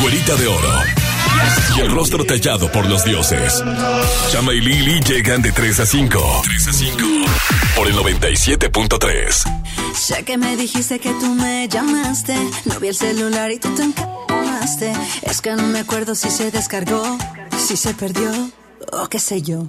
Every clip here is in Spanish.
Güerita de oro. Y el rostro tallado por los dioses. Chama y Lili llegan de 3 a 5. 3 a 5. Por el 97.3. Sé que me dijiste que tú me llamaste. No vi el celular y tú te encamaste. Es que no me acuerdo si se descargó, si se perdió o qué sé yo.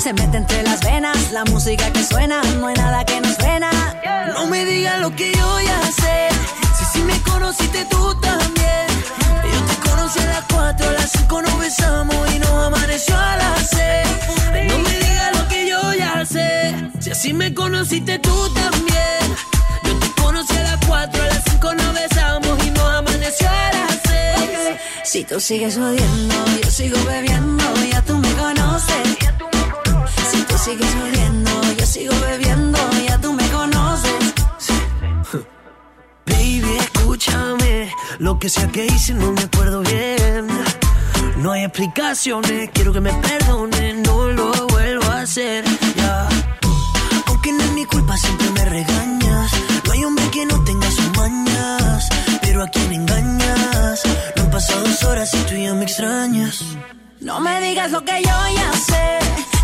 Se mete entre las venas la música que suena, no hay nada que nos frena. No me digas lo que yo ya sé. Si sí me conociste tú también. Yo te conocí a las 4, a las 5 nos besamos y nos amaneció a las 6. No me digas lo que yo ya sé. Si así me conociste tú también. Yo te conocí a las 4, a las 5 nos besamos y nos amaneció a las 6. Si tú sigues odiando, yo sigo bebiendo, ya tú me conoces. Si tú sigues odiando, yo sigo bebiendo, ya tú me conoces. Baby, escúchame. Lo que sea que hice no me acuerdo bien. No hay explicaciones, quiero que me perdones, no lo vuelvo a hacer. Ya. Aunque no es mi culpa, siempre me regañas. No hay hombre que no tenga sus mañas. Pero a quien engañas. No han pasado dos horas y tú ya me extrañas. No me digas lo que yo ya sé.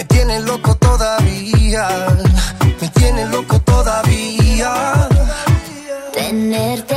Me tiene loco todavía, me tiene loco todavía. Tenerte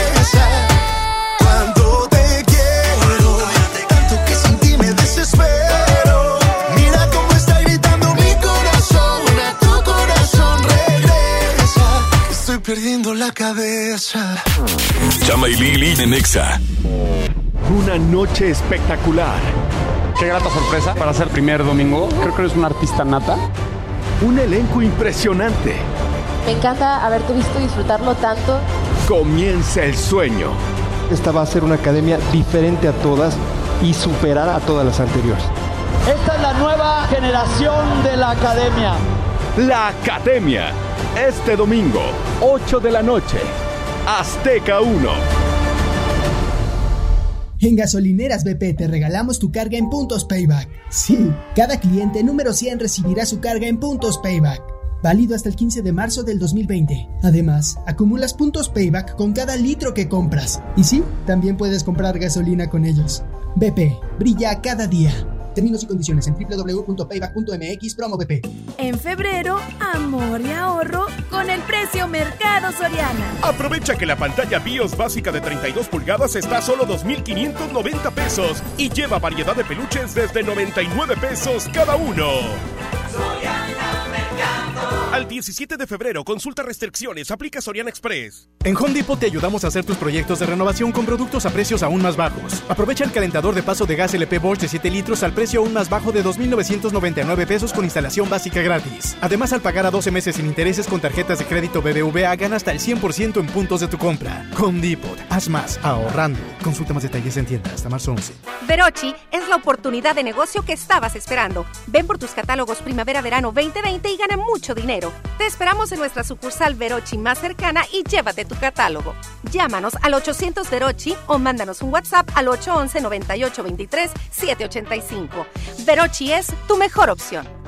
La cabeza. Chama y Lili Nexa. Una noche espectacular. Qué grata sorpresa para ser primer domingo. Creo que eres un artista nata. Un elenco impresionante. Me encanta haberte visto disfrutarlo tanto. Comienza el sueño. Esta va a ser una academia diferente a todas y superar a todas las anteriores. Esta es la nueva generación de la academia. La academia. Este domingo, 8 de la noche. Azteca 1. En gasolineras BP te regalamos tu carga en puntos payback. Sí, cada cliente número 100 recibirá su carga en puntos payback. Válido hasta el 15 de marzo del 2020. Además, acumulas puntos payback con cada litro que compras. Y sí, también puedes comprar gasolina con ellos. BP, brilla cada día. Términos y condiciones en www.payback.mx promo BP. En febrero, amor y ahorro con el precio Mercado Soriana. Aprovecha que la pantalla BIOS básica de 32 pulgadas está a solo 2.590 pesos y lleva variedad de peluches desde 99 pesos cada uno. Al 17 de febrero, consulta restricciones, aplica Soriana Express. En Home Depot te ayudamos a hacer tus proyectos de renovación con productos a precios aún más bajos. Aprovecha el calentador de paso de gas LP Bosch de 7 litros al precio aún más bajo de 2.999 pesos con instalación básica gratis. Además, al pagar a 12 meses sin intereses con tarjetas de crédito BBVA, gana hasta el 100% en puntos de tu compra. Home Depot, haz más ahorrando. Consulta más detalles en tienda hasta marzo 11. Verochi es la oportunidad de negocio que estabas esperando. Ven por tus catálogos primavera-verano 2020 y gana mucho dinero. Te esperamos en nuestra sucursal Verochi más cercana y llévate tu catálogo. Llámanos al 800 Verochi o mándanos un WhatsApp al 811 9823 785. Verochi es tu mejor opción.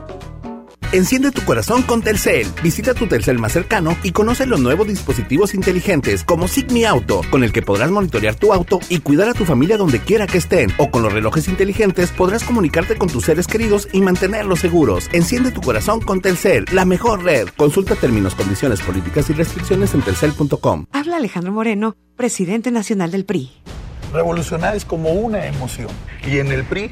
Enciende tu corazón con Telcel. Visita tu Telcel más cercano y conoce los nuevos dispositivos inteligentes como Sigmi Auto, con el que podrás monitorear tu auto y cuidar a tu familia donde quiera que estén. O con los relojes inteligentes podrás comunicarte con tus seres queridos y mantenerlos seguros. Enciende tu corazón con Telcel, la mejor red. Consulta términos, condiciones, políticas y restricciones en telcel.com. Habla Alejandro Moreno, presidente nacional del PRI. Revolucionar es como una emoción. Y en el PRI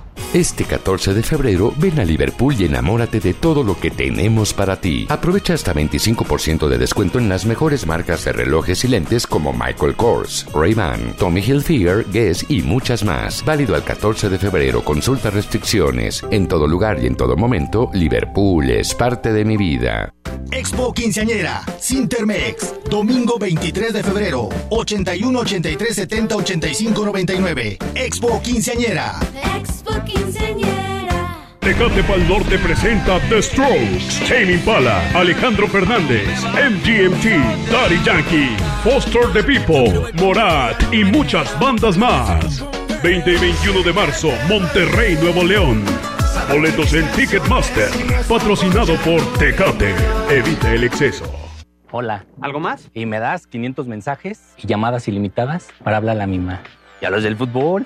Este 14 de febrero ven a Liverpool y enamórate de todo lo que tenemos para ti. Aprovecha hasta 25% de descuento en las mejores marcas de relojes y lentes como Michael Kors, Ray-Ban, Tommy Hilfiger, Guess y muchas más. Válido al 14 de febrero. Consulta restricciones. En todo lugar y en todo momento, Liverpool es parte de mi vida. Expo Quinceañera, Sintermex, domingo 23 de febrero, 81 83 70 85 99. Expo Quinceañera. Expo Quinceañera. Tecate Pal Norte presenta The Strokes, Tame Impala, Alejandro Fernández, MGMT, Daddy Yankee, Foster the People, Morat y muchas bandas más. 20 y 21 de marzo, Monterrey, Nuevo León. Boletos en Ticketmaster, patrocinado por Tecate. Evita el exceso. Hola. ¿Algo más? Y me das 500 mensajes y llamadas ilimitadas para hablar a la misma. ¿Y a los del fútbol?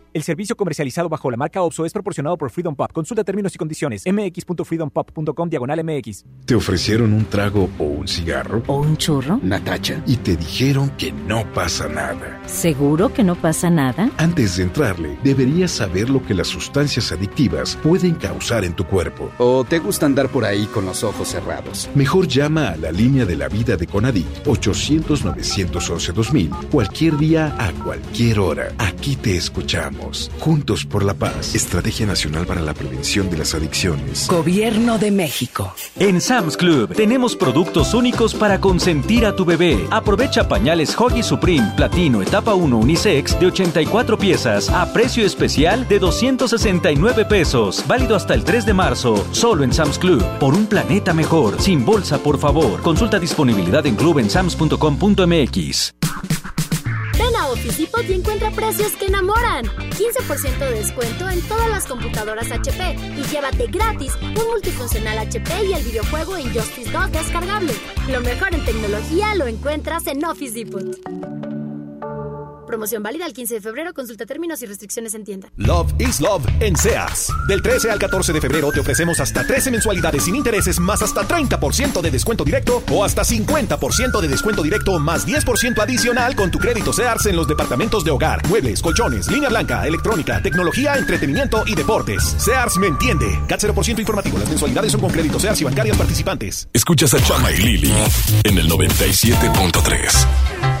El servicio comercializado bajo la marca OPSO es proporcionado por Freedom Pop. Consulta términos y condiciones. mx.freedompop.com diagonal mx. ¿Te ofrecieron un trago o un cigarro? ¿O un churro? Natacha. Y te dijeron que no pasa nada. ¿Seguro que no pasa nada? Antes de entrarle, deberías saber lo que las sustancias adictivas pueden causar en tu cuerpo. ¿O te gusta andar por ahí con los ojos cerrados? Mejor llama a la línea de la vida de Conadic 800-911-2000 cualquier día a cualquier hora. Aquí te escuchamos. Somos. Juntos por la paz. Estrategia Nacional para la Prevención de las Adicciones. Gobierno de México. En Sam's Club tenemos productos únicos para consentir a tu bebé. Aprovecha pañales Hoggy Supreme Platino Etapa 1 Unisex de 84 piezas a precio especial de 269 pesos. Válido hasta el 3 de marzo. Solo en Sam's Club. Por un planeta mejor. Sin bolsa, por favor. Consulta disponibilidad en club en sams.com.mx. Ven a Office Depot y encuentra precios que enamoran. 15% de descuento en todas las computadoras HP y llévate gratis un multifuncional HP y el videojuego Injustice 2 descargable. Lo mejor en tecnología lo encuentras en Office Depot. Promoción válida el 15 de febrero. Consulta términos y restricciones en tienda. Love is Love en Sears. Del 13 al 14 de febrero te ofrecemos hasta 13 mensualidades sin intereses más hasta 30% de descuento directo o hasta 50% de descuento directo más 10% adicional con tu crédito Sears en los departamentos de hogar, muebles, colchones, línea blanca, electrónica, tecnología, entretenimiento y deportes. Sears me entiende. CAT 0% informativo. Las mensualidades son con crédito Sears y bancarias participantes. Escuchas a Chama y Lili en el 97.3.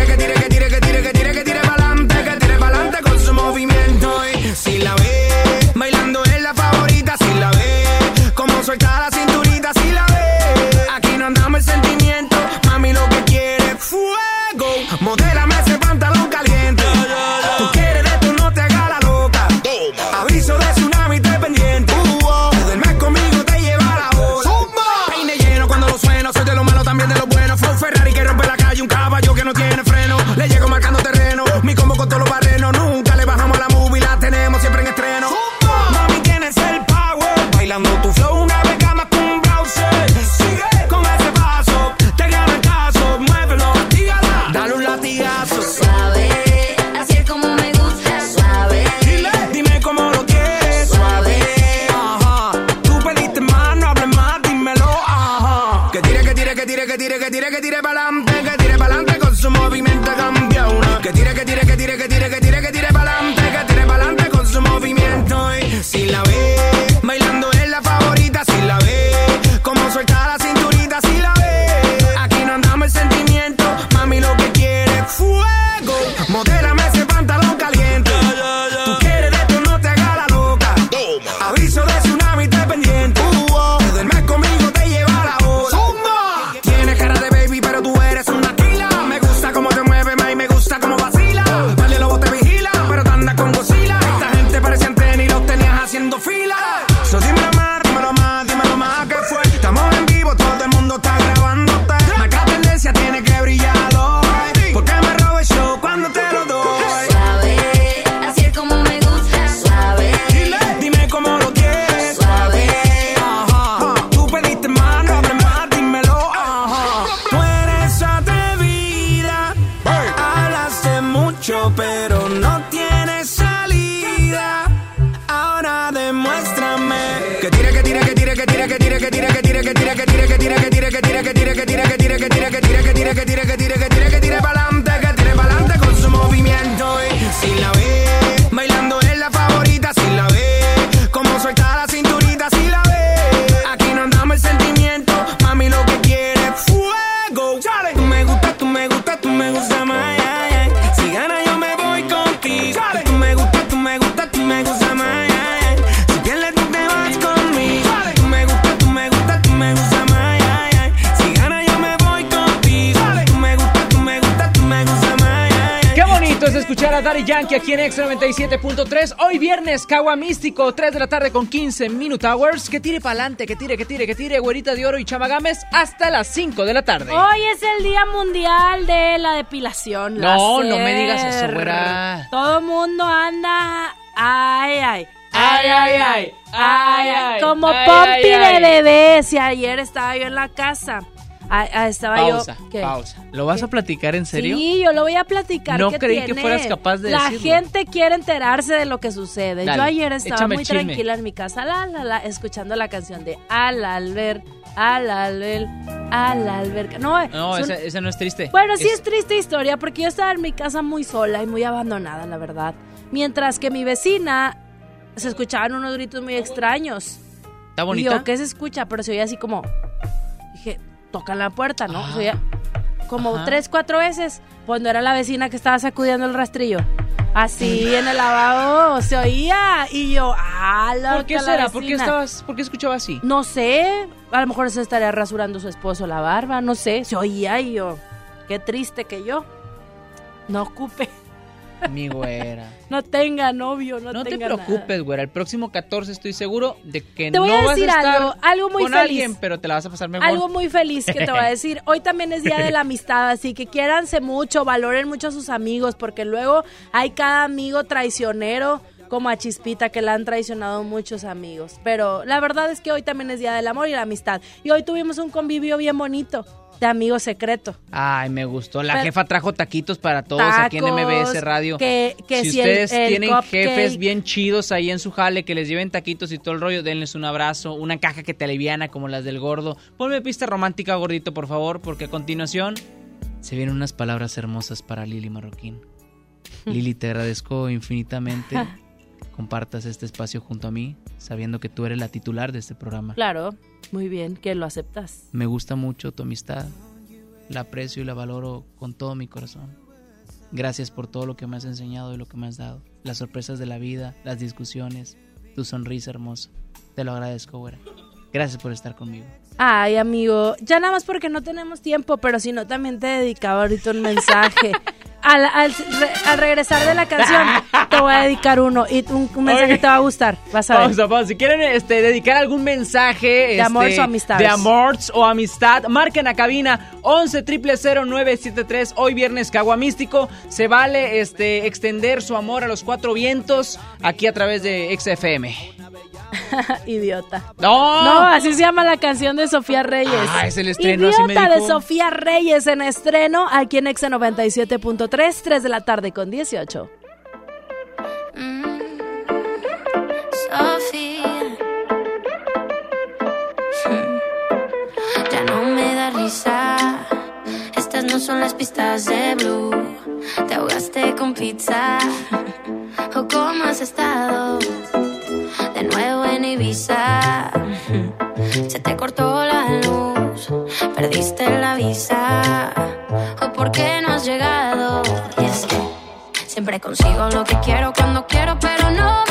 Get que Get que Get que Get que Get que. Daddy Yankee aquí en X97.3. Hoy viernes, Cagua Místico, 3 de la tarde con 15 Minute Hours. Que tire pa'lante, que tire, que tire, que tire, güerita de oro y chamagames hasta las 5 de la tarde. Hoy es el Día Mundial de la Depilación. No, láser. no me digas eso, güera. Todo mundo anda. Ay, ay. Ay, ay, ay, ay, ay, Como pompi de bebé. Si ayer estaba yo en la casa. Ah, ah, estaba Pausa, yo. ¿qué? pausa. ¿Lo vas a platicar en serio? Sí, yo lo voy a platicar. No ¿qué creí que fueras capaz de La decirlo. gente quiere enterarse de lo que sucede. Dale, yo ayer estaba muy chisme. tranquila en mi casa, la, la, la, escuchando la canción de Al Albert, Al Albert, Al Albert. No, No, es un- esa, esa no es triste. bueno, sí es triste historia porque yo estaba en mi casa muy sola y muy abandonada, la verdad. Mientras que mi vecina se escuchaban unos gritos muy extraños. ¿Está Y bonita? yo, ¿qué se escucha? Pero se oía así como. Tocan la puerta, ¿no? Se oía como Ajá. tres, cuatro veces. Cuando era la vecina que estaba sacudiendo el rastrillo. Así en el lavabo se oía. Y yo, ¡ah, la ¿Por qué será? ¿Por qué, vecina". estabas, ¿Por qué escuchaba así? No sé. A lo mejor se estaría rasurando su esposo la barba. No sé. Se oía y yo, qué triste que yo no ocupe, Mi güera. no tenga novio, no, No te nada. preocupes, güera. El próximo 14 estoy seguro de que Te voy no a vas decir a estar algo, algo muy con feliz. alguien, pero te la vas a pasar mejor. Algo muy feliz que te voy a decir. Hoy también es Día de la Amistad, así que quiéranse mucho, valoren mucho a sus amigos, porque luego hay cada amigo traicionero como a Chispita que la han traicionado muchos amigos. Pero la verdad es que hoy también es Día del Amor y la Amistad. Y hoy tuvimos un convivio bien bonito de amigo secreto. Ay, me gustó. La Pero- jefa trajo taquitos para todos aquí en MBS Radio. que- que si si el- ustedes el tienen cupcake. jefes bien chidos ahí en su jale, que les lleven taquitos y todo el rollo, denles un abrazo, una caja que te aliviana como las del gordo. Ponme pista romántica, gordito, por favor, porque a continuación se vienen unas palabras hermosas para Lili Marroquín. Lili, te agradezco infinitamente. Compartas este espacio junto a mí, sabiendo que tú eres la titular de este programa. Claro, muy bien, que lo aceptas. Me gusta mucho tu amistad. La aprecio y la valoro con todo mi corazón. Gracias por todo lo que me has enseñado y lo que me has dado. Las sorpresas de la vida, las discusiones, tu sonrisa hermosa. Te lo agradezco, güera. Gracias por estar conmigo. Ay, amigo, ya nada más porque no tenemos tiempo, pero si no, también te dedicaba ahorita un mensaje. Al, al, re- al regresar de la canción, te voy a dedicar uno y un, un mensaje que te va a gustar. Vas a ver. Pausa, pausa. Si quieren este, dedicar algún mensaje De amor este, o amistades. de amor o amistad, marquen a cabina 11 973 Hoy viernes Cagua Místico. Se vale este, extender su amor a los cuatro vientos aquí a través de XFM. Idiota. ¡No! No, así se llama la canción de Sofía Reyes. Ah, es el estreno, así me Idiota de dijo. Sofía Reyes en estreno aquí en Exa 97.3, 3 de la tarde con 18. Sofía. Ya no me da risa. Estas no son las pistas de Blue. Te ahogaste con pizza. ¿O cómo has estado? Se te cortó la luz. Perdiste la visa. ¿O por qué no has llegado? Es que Siempre consigo lo que quiero cuando quiero, pero no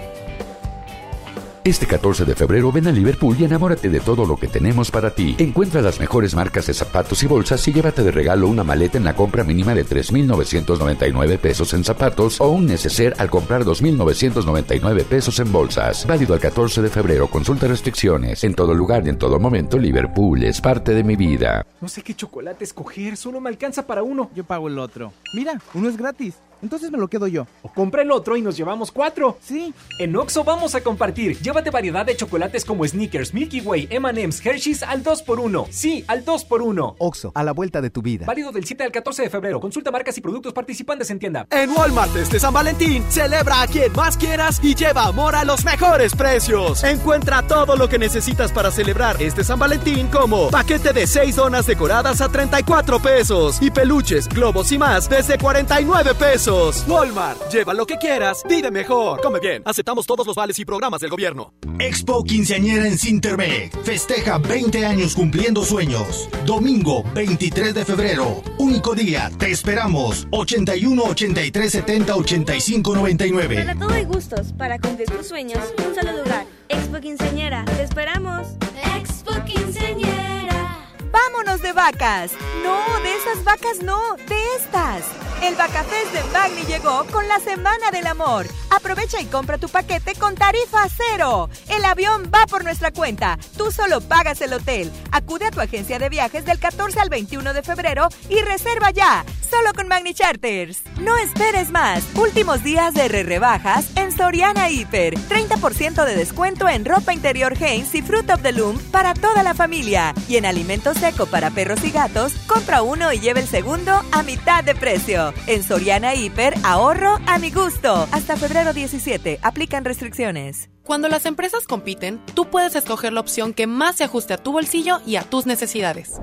Este 14 de febrero ven a Liverpool y enamórate de todo lo que tenemos para ti. Encuentra las mejores marcas de zapatos y bolsas y llévate de regalo una maleta en la compra mínima de 3.999 pesos en zapatos o un neceser al comprar 2.999 pesos en bolsas. Válido al 14 de febrero. Consulta restricciones. En todo lugar y en todo momento, Liverpool es parte de mi vida. No sé qué chocolate escoger, solo me alcanza para uno. Yo pago el otro. Mira, uno es gratis. Entonces me lo quedo yo. O compra el otro y nos llevamos cuatro. Sí. En Oxo vamos a compartir. Llévate variedad de chocolates como Snickers, Milky Way, M&M's, Hershey's al 2x1. Sí, al 2x1. Oxo, a la vuelta de tu vida. Válido del 7 al 14 de febrero. Consulta marcas y productos participantes en tienda. En Walmart este San Valentín, celebra a quien más quieras y lleva amor a los mejores precios. Encuentra todo lo que necesitas para celebrar este San Valentín como paquete de 6 donas decoradas a 34 pesos y peluches, globos y más desde 49 pesos. Walmart, lleva lo que quieras, vive mejor. Come bien, aceptamos todos los vales y programas del gobierno. Expo Quinceañera en Cintermec. Festeja 20 años cumpliendo sueños. Domingo 23 de febrero. Único día. Te esperamos. 81 83 70 85 99. Para todo hay gustos. Para cumplir tus sueños, un solo lugar. Expo Quinceañera. Te esperamos. Expo Quinceañera. ¡Vámonos de vacas! No, de esas vacas no, de estas. El Vacafest de Magni llegó con la Semana del Amor. Aprovecha y compra tu paquete con tarifa cero. El avión va por nuestra cuenta. Tú solo pagas el hotel. Acude a tu agencia de viajes del 14 al 21 de febrero y reserva ya. Solo con Magni Charters. No esperes más. Últimos días de re rebajas en Soriana Hiper. 30% de descuento en ropa interior Hanes y Fruit of the Loom para toda la familia. Y en alimento seco para perros y gatos, compra uno y lleva el segundo a mitad de precio. En Soriana Hiper, ahorro a mi gusto. Hasta febrero 17, aplican restricciones. Cuando las empresas compiten, tú puedes escoger la opción que más se ajuste a tu bolsillo y a tus necesidades.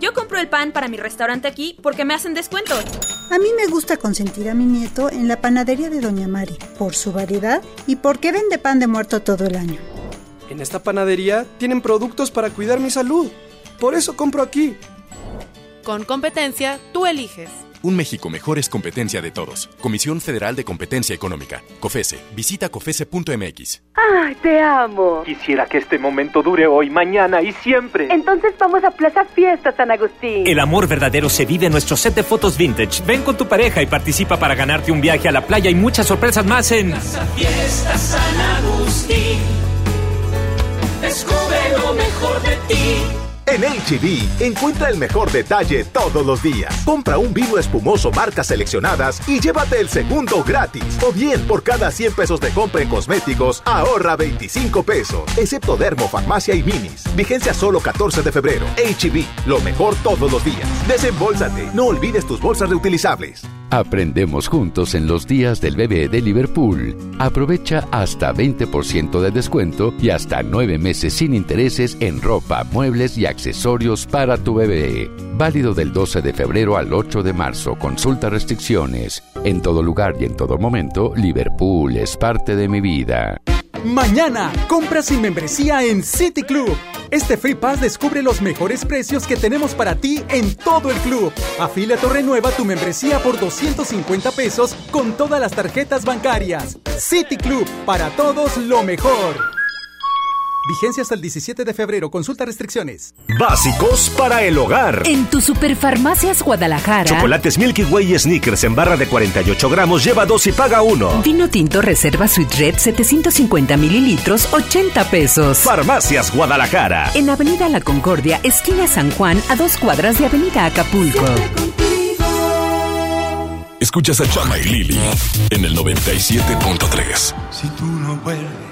Yo compro el pan para mi restaurante aquí porque me hacen descuento. A mí me gusta consentir a mi nieto en la panadería de Doña Mari, por su variedad y porque vende pan de muerto todo el año. En esta panadería tienen productos para cuidar mi salud. Por eso compro aquí. Con competencia, tú eliges. Un México mejor es competencia de todos. Comisión Federal de Competencia Económica. COFESE. Visita COFESE.mx. ¡Ay, te amo! Quisiera que este momento dure hoy, mañana y siempre. Entonces vamos a Plaza Fiesta San Agustín. El amor verdadero se vive en nuestro set de fotos vintage. Ven con tu pareja y participa para ganarte un viaje a la playa y muchas sorpresas más en Plaza Fiesta San Agustín. Descubre lo mejor de ti. En HB, encuentra el mejor detalle todos los días. Compra un vino espumoso marcas seleccionadas y llévate el segundo gratis. O bien, por cada 100 pesos de compra en cosméticos, ahorra 25 pesos. Excepto Dermo, Farmacia y Minis. Vigencia solo 14 de febrero. HB, lo mejor todos los días. Desembolsate. No olvides tus bolsas reutilizables. Aprendemos juntos en los días del bebé de Liverpool. Aprovecha hasta 20% de descuento y hasta 9 meses sin intereses en ropa, muebles y accesorios para tu bebé. Válido del 12 de febrero al 8 de marzo. Consulta restricciones. En todo lugar y en todo momento, Liverpool es parte de mi vida. Mañana, compra sin membresía en City Club. Este Free Pass descubre los mejores precios que tenemos para ti en todo el club. Afíliate o renueva tu membresía por 250 pesos con todas las tarjetas bancarias. City Club, para todos lo mejor. Vigencia hasta el 17 de febrero. Consulta restricciones. Básicos para el hogar. En tu Superfarmacias Guadalajara. Chocolates Milky Way y Snickers en barra de 48 gramos. Lleva dos y paga uno. Vino tinto Reserva Sweet Red 750 mililitros, 80 pesos. Farmacias Guadalajara. En Avenida La Concordia, esquina San Juan, a dos cuadras de Avenida Acapulco. Escuchas a Chama y Lili en el 97.3. Si tú no vuelves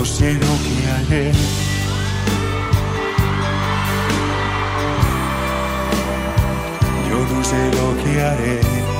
No sé lo que haré. no sé lo que haré.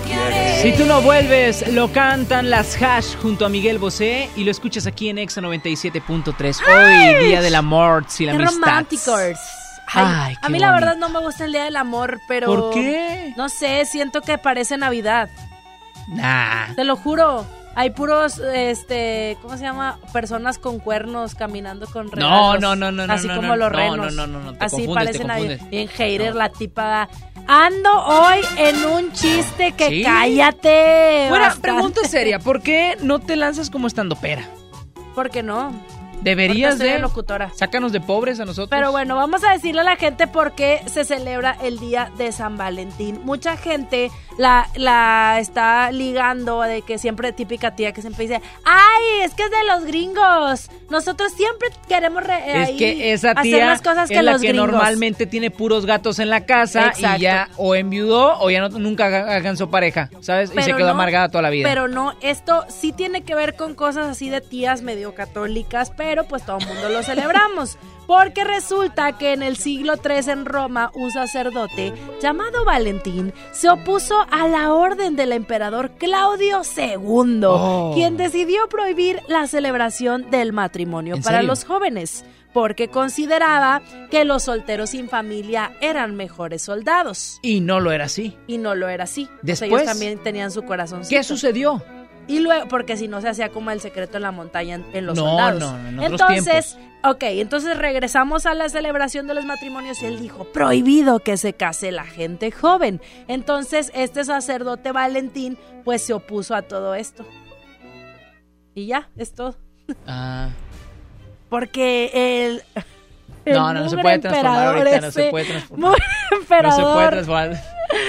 Si tú no vuelves, lo cantan las Hash junto a Miguel Bosé y lo escuchas aquí en Exa 97.3. Hoy, Día del Amor y la Amistad. románticos a mí la verdad no me gusta el Día del Amor, pero... ¿Por qué? No sé, siento que parece Navidad. Nah. Te lo juro. Hay puros, este, ¿cómo se llama? Personas con cuernos caminando con regalos. No, no, no, no. Así no, como no, los no, renos. No, no, no, no. Te así confundes, parece te Navidad. confundes. Bien hater la tipa. Ando hoy en un chiste que ¿Sí? cállate. Bueno, bastante. pregunta seria. ¿Por qué no te lanzas como estando pera? ¿Por qué no? Deberías de... locutora. Sácanos de pobres a nosotros. Pero bueno, vamos a decirle a la gente por qué se celebra el día de San Valentín. Mucha gente la, la está ligando de que siempre, típica tía que siempre dice, ay, es que es de los gringos. Nosotros siempre queremos re- Es ahí que esa hacer tía las cosas que es la los que gringos. normalmente tiene puros gatos en la casa Exacto. y ya o enviudó o ya no, nunca alcanzó pareja, ¿sabes? y se Pero quedó no- amargada toda la vida. Pero no, esto sí tiene que ver con cosas así de tías medio católicas, pero pues todo el mundo lo celebramos. Porque resulta que en el siglo III en Roma un sacerdote llamado Valentín se opuso a la orden del emperador Claudio II, Oh. quien decidió prohibir la celebración del matrimonio ¿En para serio? los jóvenes, porque consideraba que los solteros sin familia eran mejores soldados. Y no lo era así. Y no lo era así. O sea, Después, ellos también tenían su corazón. ¿Qué sucedió? Y luego, porque si no se hacía como el secreto en la montaña en, en los No, soldados. no, en otros entonces, ok, entonces regresamos a la celebración de los matrimonios y él dijo, prohibido que se case la gente joven. Entonces, este sacerdote Valentín, pues se opuso a todo esto. Y ya, es todo. Ah. Porque el... el No, no, no se puede transformar emperador ahorita, no se puede transformar. mugre No se emperador. puede transformar.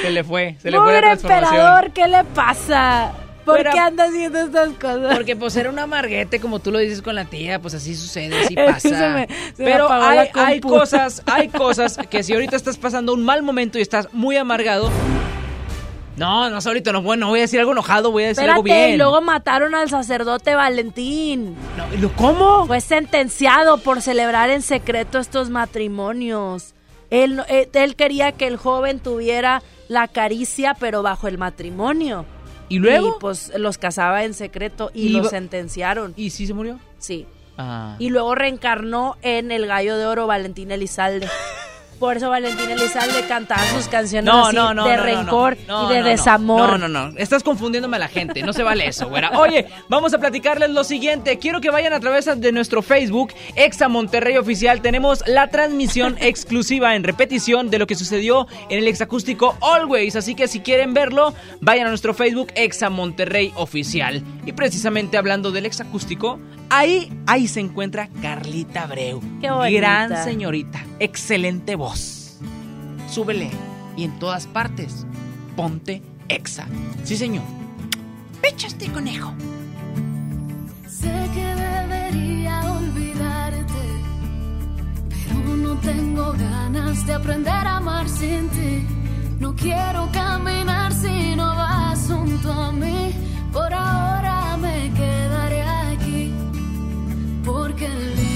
Se le fue, se le fue la transformación. emperador, ¿qué le pasa? ¿Por qué anda haciendo estas cosas? Porque pues era un amarguete, como tú lo dices con la tía, pues así sucede, así pasa. se me- se me Pero hay, cosas, hay cosas que si ahorita estás pasando un mal momento y estás muy amargado. No, no, ahorita no, bueno, voy a decir algo enojado, voy a decir algo bien. y luego mataron al sacerdote Valentín. No, ¿Cómo? Fue sentenciado por celebrar en secreto estos matrimonios. Él, eh, él quería que el joven tuviera la caricia, pero bajo el matrimonio. ¿Y luego? Y pues los casaba en secreto y, Y lo sentenciaron. ¿Y sí se murió? Sí. Ah. Y luego reencarnó en el gallo de oro Valentín Elizalde. Por eso Valentín Elizalde cantaba sus canciones No, así no, no, de rencor y de desamor. No, no, no. Estás confundiéndome a la gente. No se vale eso, güera. Oye, vamos a platicarles lo siguiente. Quiero que vayan a través de nuestro Facebook, Exa Monterrey Oficial. Tenemos la transmisión exclusiva en repetición de lo que sucedió en el exacústico Always. Así que si quieren verlo, vayan a nuestro Facebook, Exa Monterrey Oficial. Y precisamente hablando del exacústico, ahí, ahí se encuentra Carlita Abreu. Qué bonita. Gran señorita. Excelente voz súbele y en todas partes ponte exa. Sí, señor. Pecha este conejo. Sé que debería olvidarte, pero no tengo ganas de aprender a amar sin ti. No quiero caminar si no vas junto a mí. Por ahora me quedaré aquí, porque el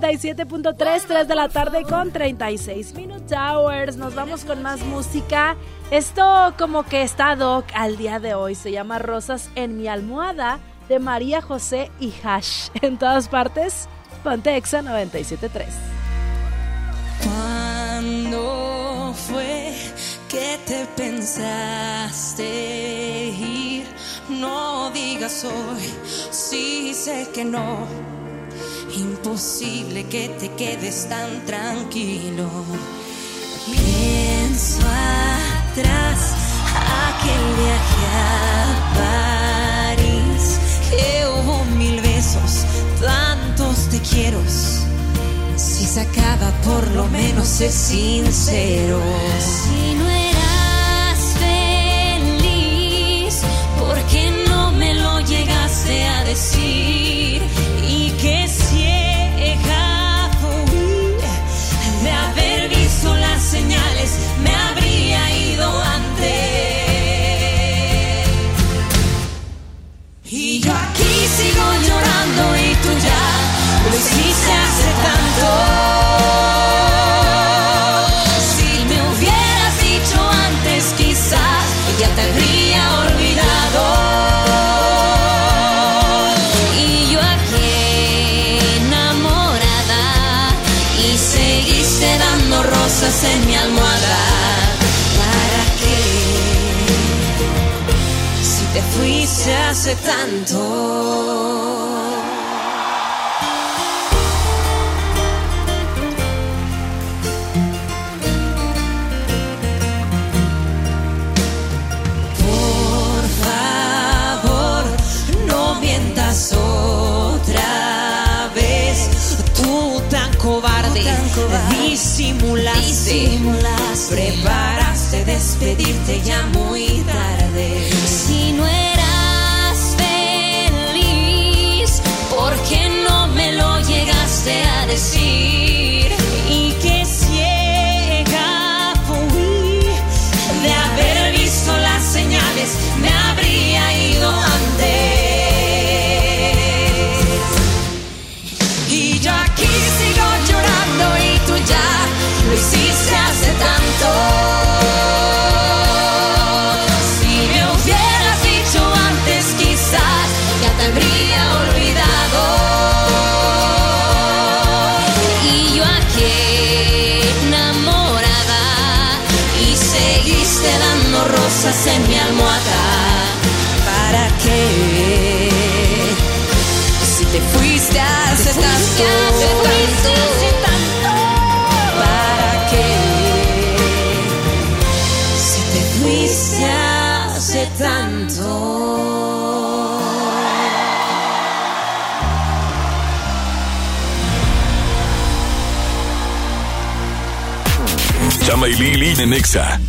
97.3, 3 de la tarde con 36 Minute Hours. Nos vamos con más música. Esto como que está doc al día de hoy. Se llama Rosas en mi almohada de María José y Hash. En todas partes, ponte Exa 97.3. ¿Cuándo fue que te pensaste ir? No digas hoy, sí sé que no. Imposible que te quedes tan tranquilo. Pienso atrás, aquel viaje a París, que hubo mil besos, tantos te quiero. Si se acaba, por lo menos es sincero. Si no eras feliz, ¿por qué no me lo llegaste a decir? Señales, me habría ido antes. Y yo aquí sigo llorando y tú ya lo hiciste hace tanto. Hace tanto. Por favor, no mientas otra vez. Tú tan cobarde, disimulaste, preparaste despedirte ya muy fuiste hace tanto. Chama y Lili de Nexa.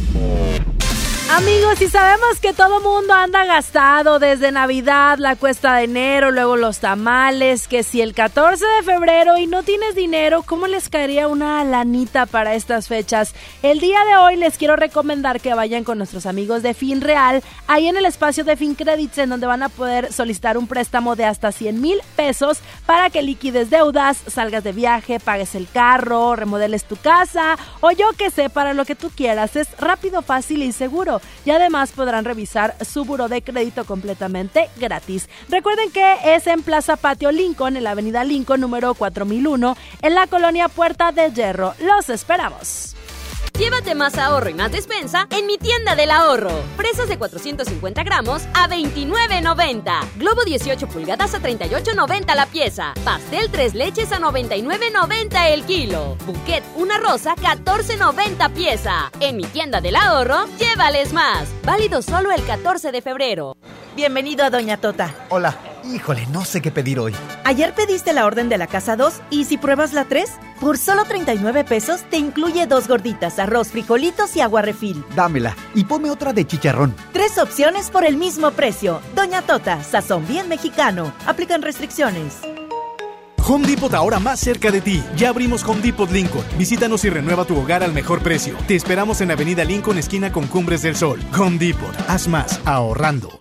Amigos, y sabemos que todo mundo anda gastado desde Navidad, la cuesta de enero, luego los tamales, que si el 14 de febrero y no tienes dinero, ¿cómo les caería una lanita para estas fechas? El día de hoy les quiero recomendar que vayan con nuestros amigos de FinReal, ahí en el espacio de FinCredits, en donde van a poder solicitar un préstamo de hasta 100 mil pesos para que liquides deudas, salgas de viaje, pagues el carro, remodeles tu casa o yo que sé, para lo que tú quieras. Es rápido, fácil y seguro y además podrán revisar su buro de crédito completamente gratis. Recuerden que es en Plaza Patio Lincoln, en la avenida Lincoln número 4001, en la colonia Puerta de Hierro. Los esperamos. Llévate más ahorro y más despensa en mi tienda del ahorro. Fresas de 450 gramos a 29.90. Globo 18 pulgadas a 38.90 la pieza. Pastel 3 leches a 99.90 el kilo. Bouquet una rosa 14.90 pieza. En mi tienda del ahorro, llévales más. Válido solo el 14 de febrero. Bienvenido a Doña Tota. Hola. Híjole, no sé qué pedir hoy. Ayer pediste la orden de la casa 2 y si pruebas la 3, por solo 39 pesos te incluye dos gorditas, arroz, frijolitos y agua refil. Dámela y ponme otra de chicharrón. Tres opciones por el mismo precio. Doña Tota, sazón bien mexicano. Aplican restricciones. Home Depot ahora más cerca de ti. Ya abrimos Home Depot Lincoln. Visítanos y renueva tu hogar al mejor precio. Te esperamos en Avenida Lincoln, esquina con Cumbres del Sol. Home Depot. Haz más ahorrando.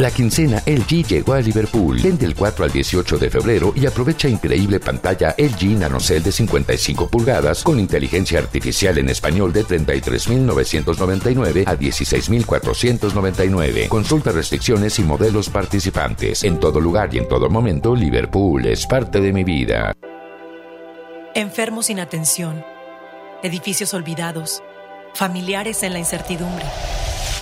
La quincena LG llegó a Liverpool. Ven del 4 al 18 de febrero y aprovecha increíble pantalla LG NanoCell de 55 pulgadas con inteligencia artificial en español de 33.999 a 16.499. Consulta restricciones y modelos participantes. En todo lugar y en todo momento, Liverpool es parte de mi vida. Enfermos sin atención, edificios olvidados, familiares en la incertidumbre.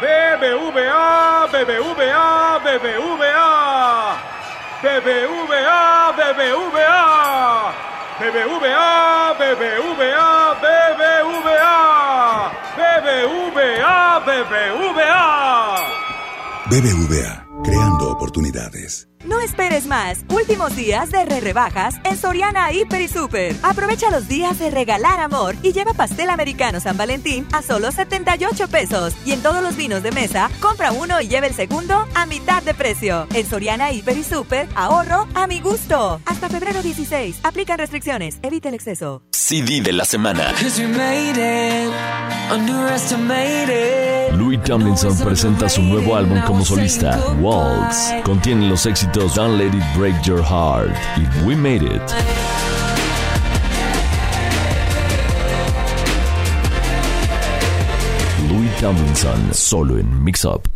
BBVA, BBVA, BBVA. BBVA, BBVA. BBVA, BBVA, BBVA. BBVA, BBVA. BBVA, creando oportunidades. No esperes más. Últimos días de re rebajas en Soriana Hiper y Super. Aprovecha los días de regalar amor y lleva pastel americano San Valentín a solo 78 pesos. Y en todos los vinos de mesa, compra uno y lleva el segundo a mitad de precio. En Soriana Hiper y Super, ahorro a mi gusto. Hasta febrero 16. Aplican restricciones. Evita el exceso. CD de la semana. Louis Tomlinson presenta su nuevo álbum como solista, Waltz. Contiene los éxitos Don't Let It Break Your Heart y We Made It. Louis Tomlinson, solo en Mix Up.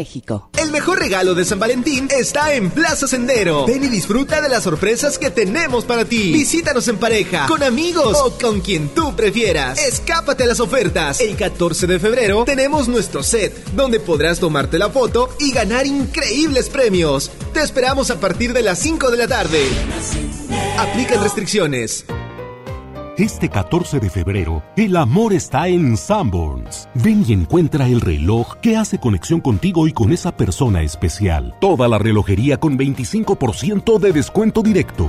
El mejor regalo de San Valentín está en Plaza Sendero. Ven y disfruta de las sorpresas que tenemos para ti. Visítanos en pareja, con amigos o con quien tú prefieras. Escápate a las ofertas. El 14 de febrero tenemos nuestro set, donde podrás tomarte la foto y ganar increíbles premios. Te esperamos a partir de las 5 de la tarde. Aplican restricciones. Este 14 de febrero, el amor está en Sanborns. Ven y encuentra el reloj que hace conexión contigo y con esa persona especial. Toda la relojería con 25% de descuento directo.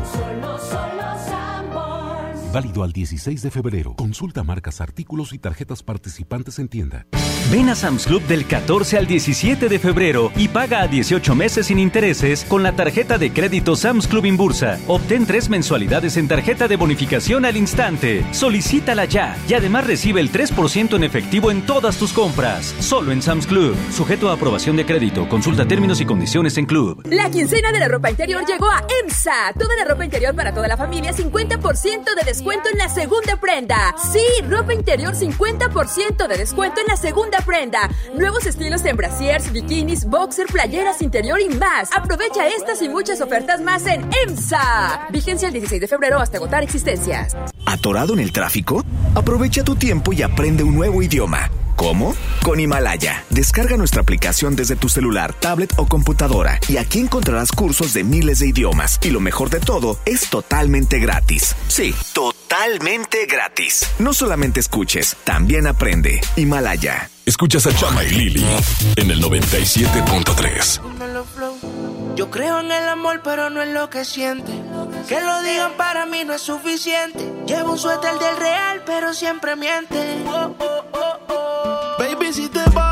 Válido al 16 de febrero. Consulta marcas, artículos y tarjetas participantes en tienda. Ven a Sam's Club del 14 al 17 de febrero y paga a 18 meses sin intereses con la tarjeta de crédito Sam's Club Inbursa. Obtén tres mensualidades en tarjeta de bonificación al instante. Solicítala ya y además recibe el 3% en efectivo en todas tus compras. Solo en Sam's Club. Sujeto a aprobación de crédito. Consulta términos y condiciones en Club. La quincena de la ropa interior llegó a EMSA. Toda la ropa interior para toda la familia, 50% de descuento en la segunda prenda. Sí, ropa interior, 50% de descuento en la segunda prenda. Nuevos estilos en brasiers, bikinis, boxer, playeras interior y más. Aprovecha estas y muchas ofertas más en EMSA. Vigencia el 16 de febrero hasta agotar existencias. ¿Atorado en el tráfico? Aprovecha tu tiempo y aprende un nuevo idioma. ¿Cómo? Con Himalaya. Descarga nuestra aplicación desde tu celular, tablet o computadora y aquí encontrarás cursos de miles de idiomas. Y lo mejor de todo, es totalmente gratis. Sí, totalmente gratis. No solamente escuches, también aprende. Himalaya. Escuchas a Chama y Lili en el 97.3. Yo creo en el amor, pero no en lo que siente. Que lo digan para mí no es suficiente. Llevo un suéter del real, pero siempre miente. Oh, oh, oh. Baby, si te vas,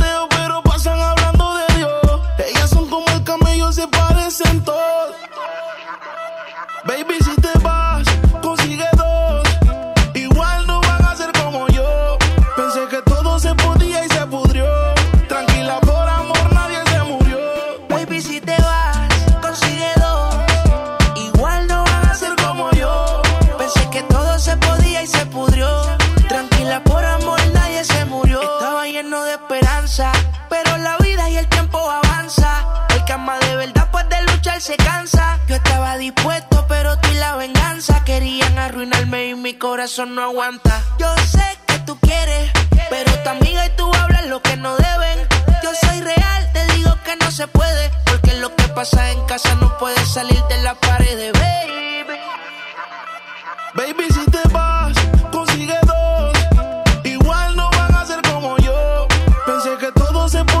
corazón no aguanta. Yo sé que tú quieres, pero tu amiga y tú hablan lo que no deben. Yo soy real, te digo que no se puede, porque lo que pasa en casa no puede salir de la pared, baby. Baby, si te vas, consigue dos. Igual no van a ser como yo. Pensé que todo se podía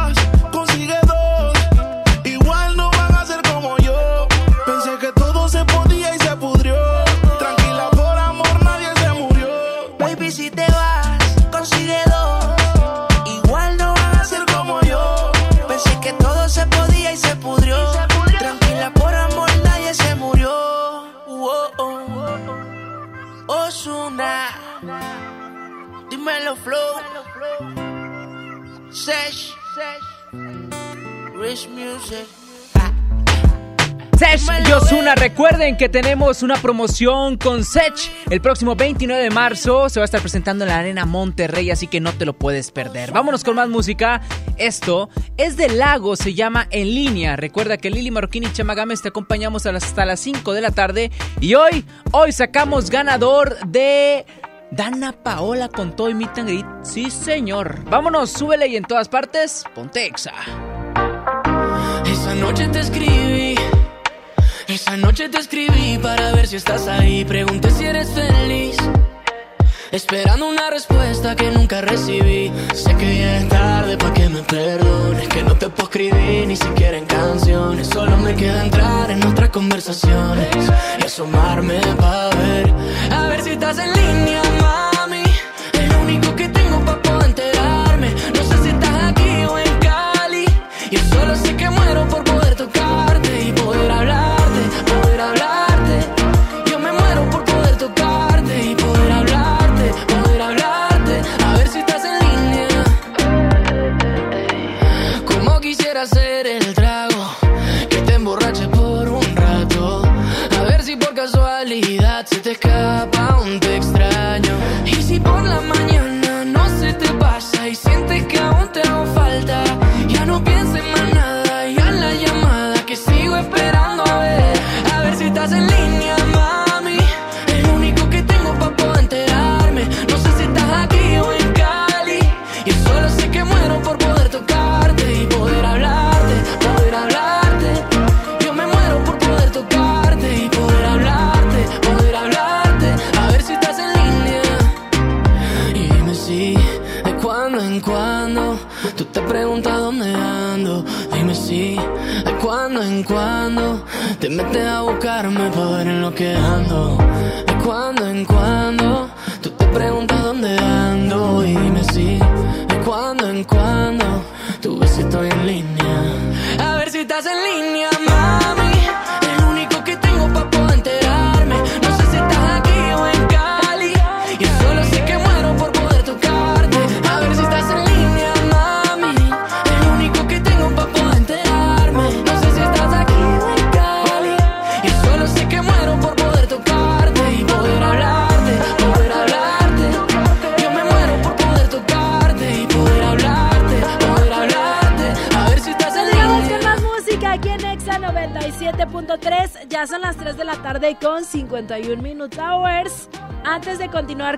dímelo flow. Sesh, Rich Music. Sech y Ozuna, recuerden que tenemos una promoción con Sech. El próximo 29 de marzo se va a estar presentando en la Arena Monterrey, así que no te lo puedes perder. Vámonos con más música. Esto es de Lago, se llama En Línea. Recuerda que Lili Marroquín y Chama Gámez te acompañamos hasta las 5 de la tarde. Y hoy, hoy sacamos ganador de... Dana Paola con todo y meet and. Sí, señor. Vámonos, súbele y en todas partes, ponte exa. Esa noche te escribí. Esa noche te escribí para ver si estás ahí. Pregunté si eres feliz. Esperando una respuesta que nunca recibí. Sé que ya es tarde para que me perdones. Que no te puedo escribir ni siquiera en canciones. Solo me queda entrar en nuestras conversaciones y asomarme para ver. A ver si estás en línea,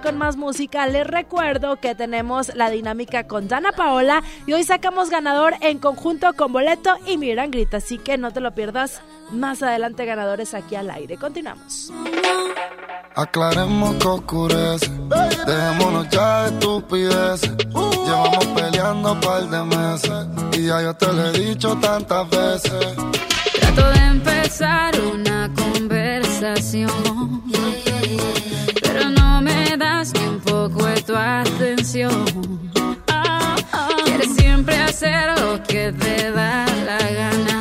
con más música, les recuerdo que tenemos la dinámica con Dana Paola y hoy sacamos ganador en conjunto con Boleto y Miran Grita, así que no te lo pierdas. Más adelante ganadores aquí al aire. Continuamos. Aclaremos que oscurece, dejémonos ya de estupideces. Llevamos peleando un par de meses y ya yo te lo he dicho tantas veces. Trato de empezar una conversación, ni un poco de tu atención. Quieres siempre hacer lo que te da la gana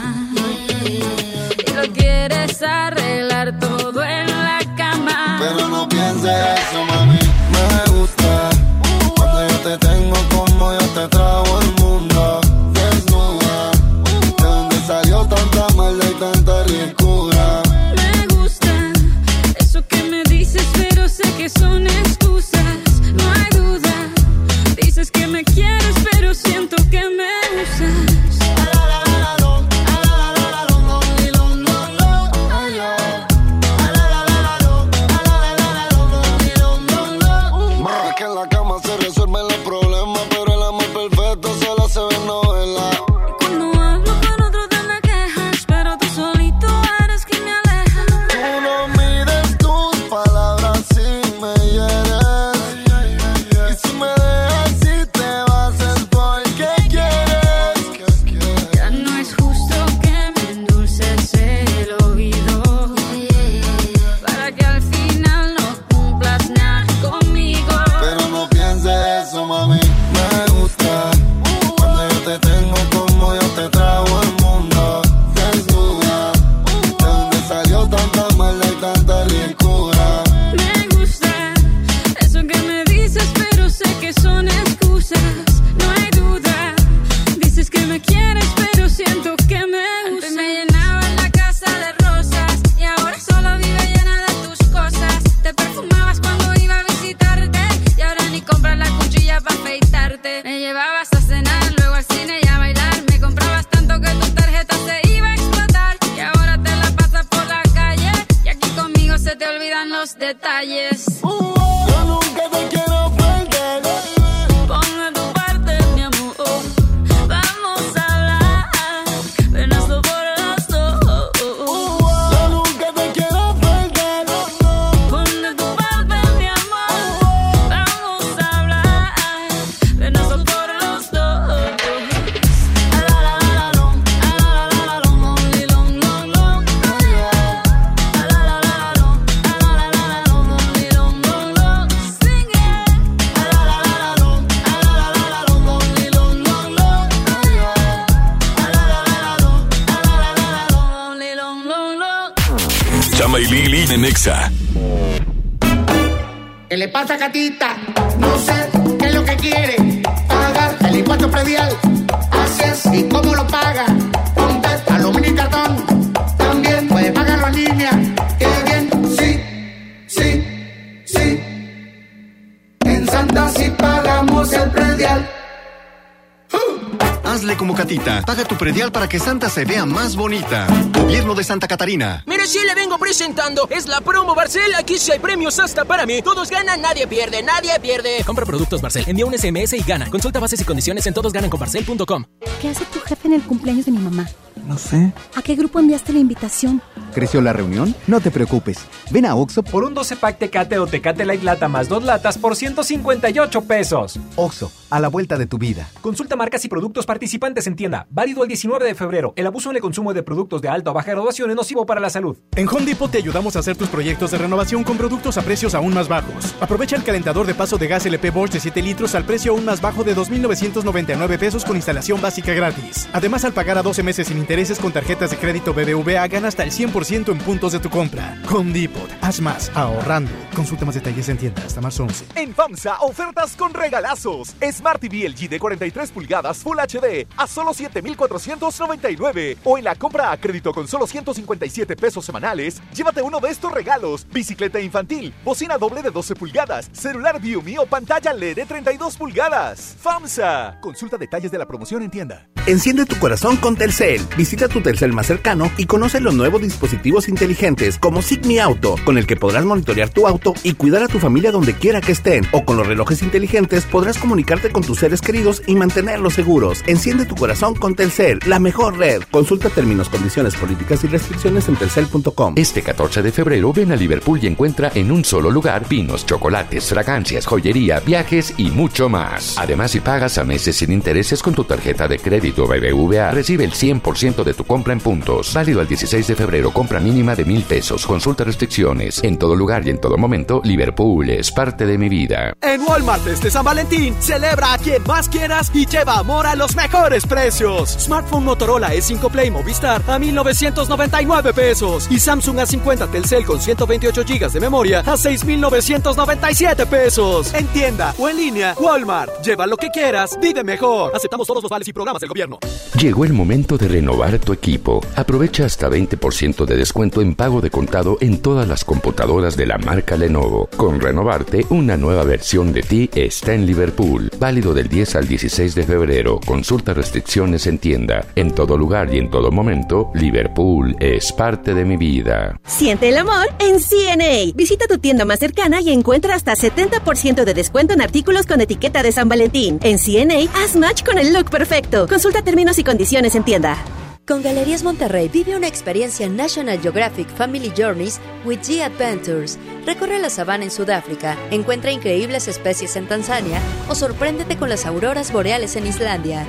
se vea más bonita. Gobierno de Santa Catarina. Mire, sí le vengo presentando. Es la promo Barcel. Aquí sí hay premios hasta para mí. Todos ganan, nadie pierde, nadie pierde. Compra productos Barcel, envía un SMS y gana. Consulta bases y condiciones en todosgananconbarcel.com. ¿Qué hace tu jefe en el cumpleaños de mi mamá? No sé. ¿A qué grupo enviaste la invitación? ¿Creció la reunión? No te preocupes. Ven a Oxo Por un 12 pack Tecate o Tecate Light Lata más dos latas por 158 pesos. Oxo, a la vuelta de tu vida. Consulta marcas y productos participantes en tienda. Válido el 19 de febrero. El abuso en el consumo de productos de alta o baja graduación es nocivo para la salud. En Home Depot te ayudamos a hacer tus proyectos de renovación con productos a precios aún más bajos. Aprovecha el calentador de paso de gas LP Bosch de 7 litros al precio aún más bajo de 2.999 pesos con instalación básica gratis. Además, al pagar a 12 meses sin intereses con tarjetas de crédito BBVA, gana hasta el 100% en puntos de tu compra. Home Depot, haz más ahorrando. Consulta más detalles en tienda hasta marzo 11. En FAMSA, ofertas con regalazos. Smart TV LG de 43 pulgadas Full HD a solo 7 7,499. O en la compra a crédito con solo 157 pesos semanales, llévate uno de estos regalos: bicicleta infantil, bocina doble de 12 pulgadas, celular Viumi o pantalla LED de 32 pulgadas. FAMSA. Consulta detalles de la promoción en tienda. Enciende tu corazón con Telcel. Visita tu Telcel más cercano y conoce los nuevos dispositivos inteligentes como Sigmi Auto, con el que podrás monitorear tu auto y cuidar a tu familia donde quiera que estén. O con los relojes inteligentes podrás comunicarte con tus seres queridos y mantenerlos seguros. Enciende tu corazón con Telcel, la mejor red. Consulta términos, condiciones, políticas y restricciones en telcel.com. Este 14 de febrero ven a Liverpool y encuentra en un solo lugar vinos, chocolates, fragancias, joyería, viajes y mucho más. Además, si pagas a meses sin intereses con tu tarjeta de crédito BBVA, recibe el 100% de tu compra en puntos. Válido al 16 de febrero, compra mínima de mil pesos. Consulta restricciones. En todo lugar y en todo momento, Liverpool es parte de mi vida. En Walmart este San Valentín, celebra a quien más quieras y lleva amor a los mejores precios. Smartphone Motorola E5 Play Movistar a 1999 pesos y Samsung A50 Telcel con 128 GB de memoria a 6997 pesos. En tienda o en línea, Walmart. Lleva lo que quieras, vive mejor. Aceptamos todos los vales y programas del gobierno. Llegó el momento de renovar tu equipo. Aprovecha hasta 20% de descuento en pago de contado en todas las computadoras de la marca Lenovo. Con renovarte, una nueva versión de ti está en Liverpool. Válido del 10 al 16 de febrero. Consulta restricciones en tienda. En todo lugar y en todo momento, Liverpool es parte de mi vida. Siente el amor en CNA. Visita tu tienda más cercana y encuentra hasta 70% de descuento en artículos con etiqueta de San Valentín. En CNA, haz match con el look perfecto. Consulta términos y condiciones en tienda. Con Galerías Monterrey vive una experiencia National Geographic Family Journeys with G Adventures. Recorre la sabana en Sudáfrica, encuentra increíbles especies en Tanzania o sorpréndete con las auroras boreales en Islandia.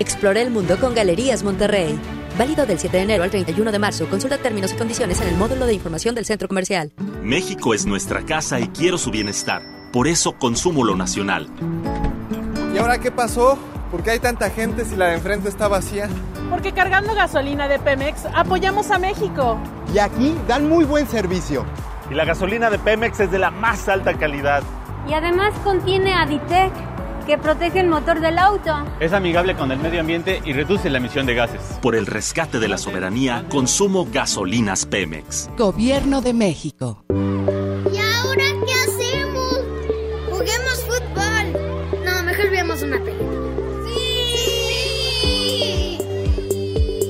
Explora el mundo con Galerías Monterrey. Válido del 7 de enero al 31 de marzo. Consulta términos y condiciones en el módulo de información del centro comercial. México es nuestra casa y quiero su bienestar. Por eso consumo lo nacional. ¿Y ahora qué pasó? ¿Por qué hay tanta gente si la de enfrente está vacía? Porque cargando gasolina de Pemex apoyamos a México. Y aquí dan muy buen servicio. Y la gasolina de Pemex es de la más alta calidad. Y además contiene Aditec, que protege el motor del auto. Es amigable con el medio ambiente y reduce la emisión de gases. Por el rescate de la soberanía, consumo gasolinas Pemex. Gobierno de México. ¿Y ahora qué hacemos? Juguemos fútbol. No, mejor veamos una película.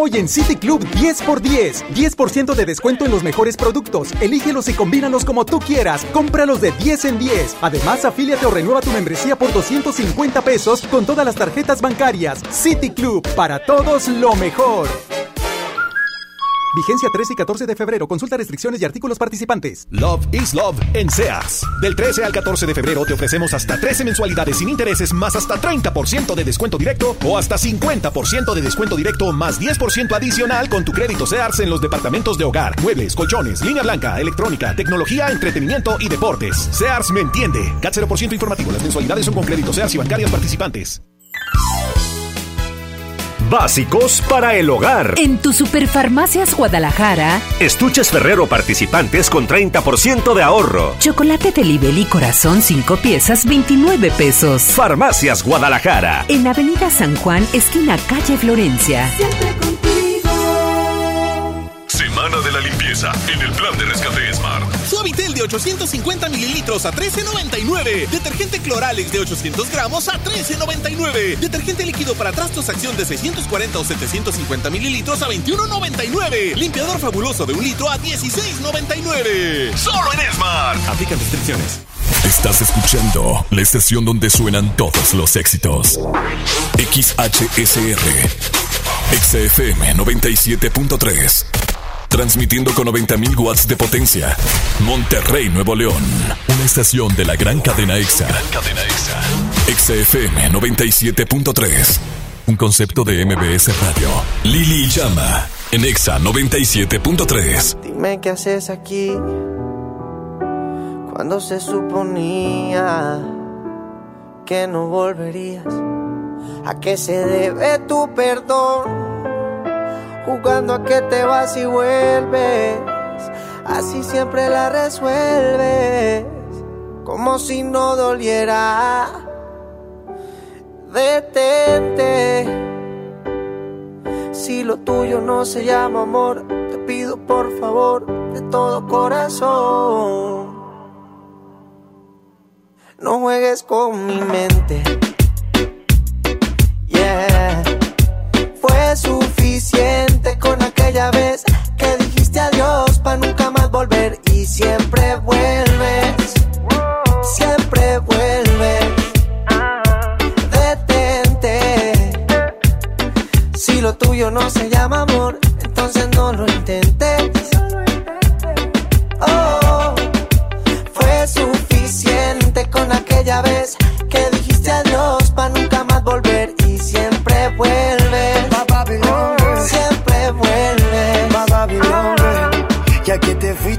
Hoy en City Club 10x10. 10% de descuento en los mejores productos. Elígelos y combínalos como tú quieras. Cómpralos de 10 en 10. Además, afíliate o renueva tu membresía por 250 pesos con todas las tarjetas bancarias. City Club, para todos lo mejor. Vigencia 13 y 14 de febrero. Consulta restricciones y artículos participantes. Love is Love en Sears. Del 13 al 14 de febrero te ofrecemos hasta 13 mensualidades sin intereses más hasta 30% de descuento directo o hasta 50% de descuento directo más 10% adicional con tu crédito Sears en los departamentos de hogar, muebles, colchones, línea blanca, electrónica, tecnología, entretenimiento y deportes. Sears me entiende. CAT 0% informativo. Las mensualidades son con crédito Sears y bancarias participantes. Básicos para el hogar. En tu Superfarmacias Guadalajara, Estuches Ferrero participantes con 30% de ahorro. chocolate Telibel y corazón 5 piezas 29 pesos. Farmacias Guadalajara. En Avenida San Juan, esquina calle Florencia. Semana de la limpieza en el plan de rescate. Suavitel de 850 mililitros a 13.99. Detergente Cloralex de 800 gramos a 13.99. Detergente líquido para trastos acción de 640 o 750 mililitros a 21.99. Limpiador fabuloso de un litro a 16.99. Solo en Smart. Aplican restricciones. Estás escuchando la estación donde suenan todos los éxitos. XHSR. XFM 97.3. Transmitiendo con 90.000 watts de potencia. Monterrey, Nuevo León. Una estación de la gran cadena EXA. EXA. XFM 97.3. Un concepto de MBS Radio. Lili Llama. En EXA 97.3. Dime qué haces aquí cuando se suponía que no volverías. ¿A qué se debe tu perdón? Jugando a que te vas y vuelves, así siempre la resuelves, como si no doliera. Detente, si lo tuyo no se llama amor, te pido por favor de todo corazón. No juegues con mi mente. Yeah. Fue suficiente aquella vez que dijiste adiós para nunca más volver y siempre vuelves. Siempre vuelves. Detente. Si lo tuyo no se llama amor,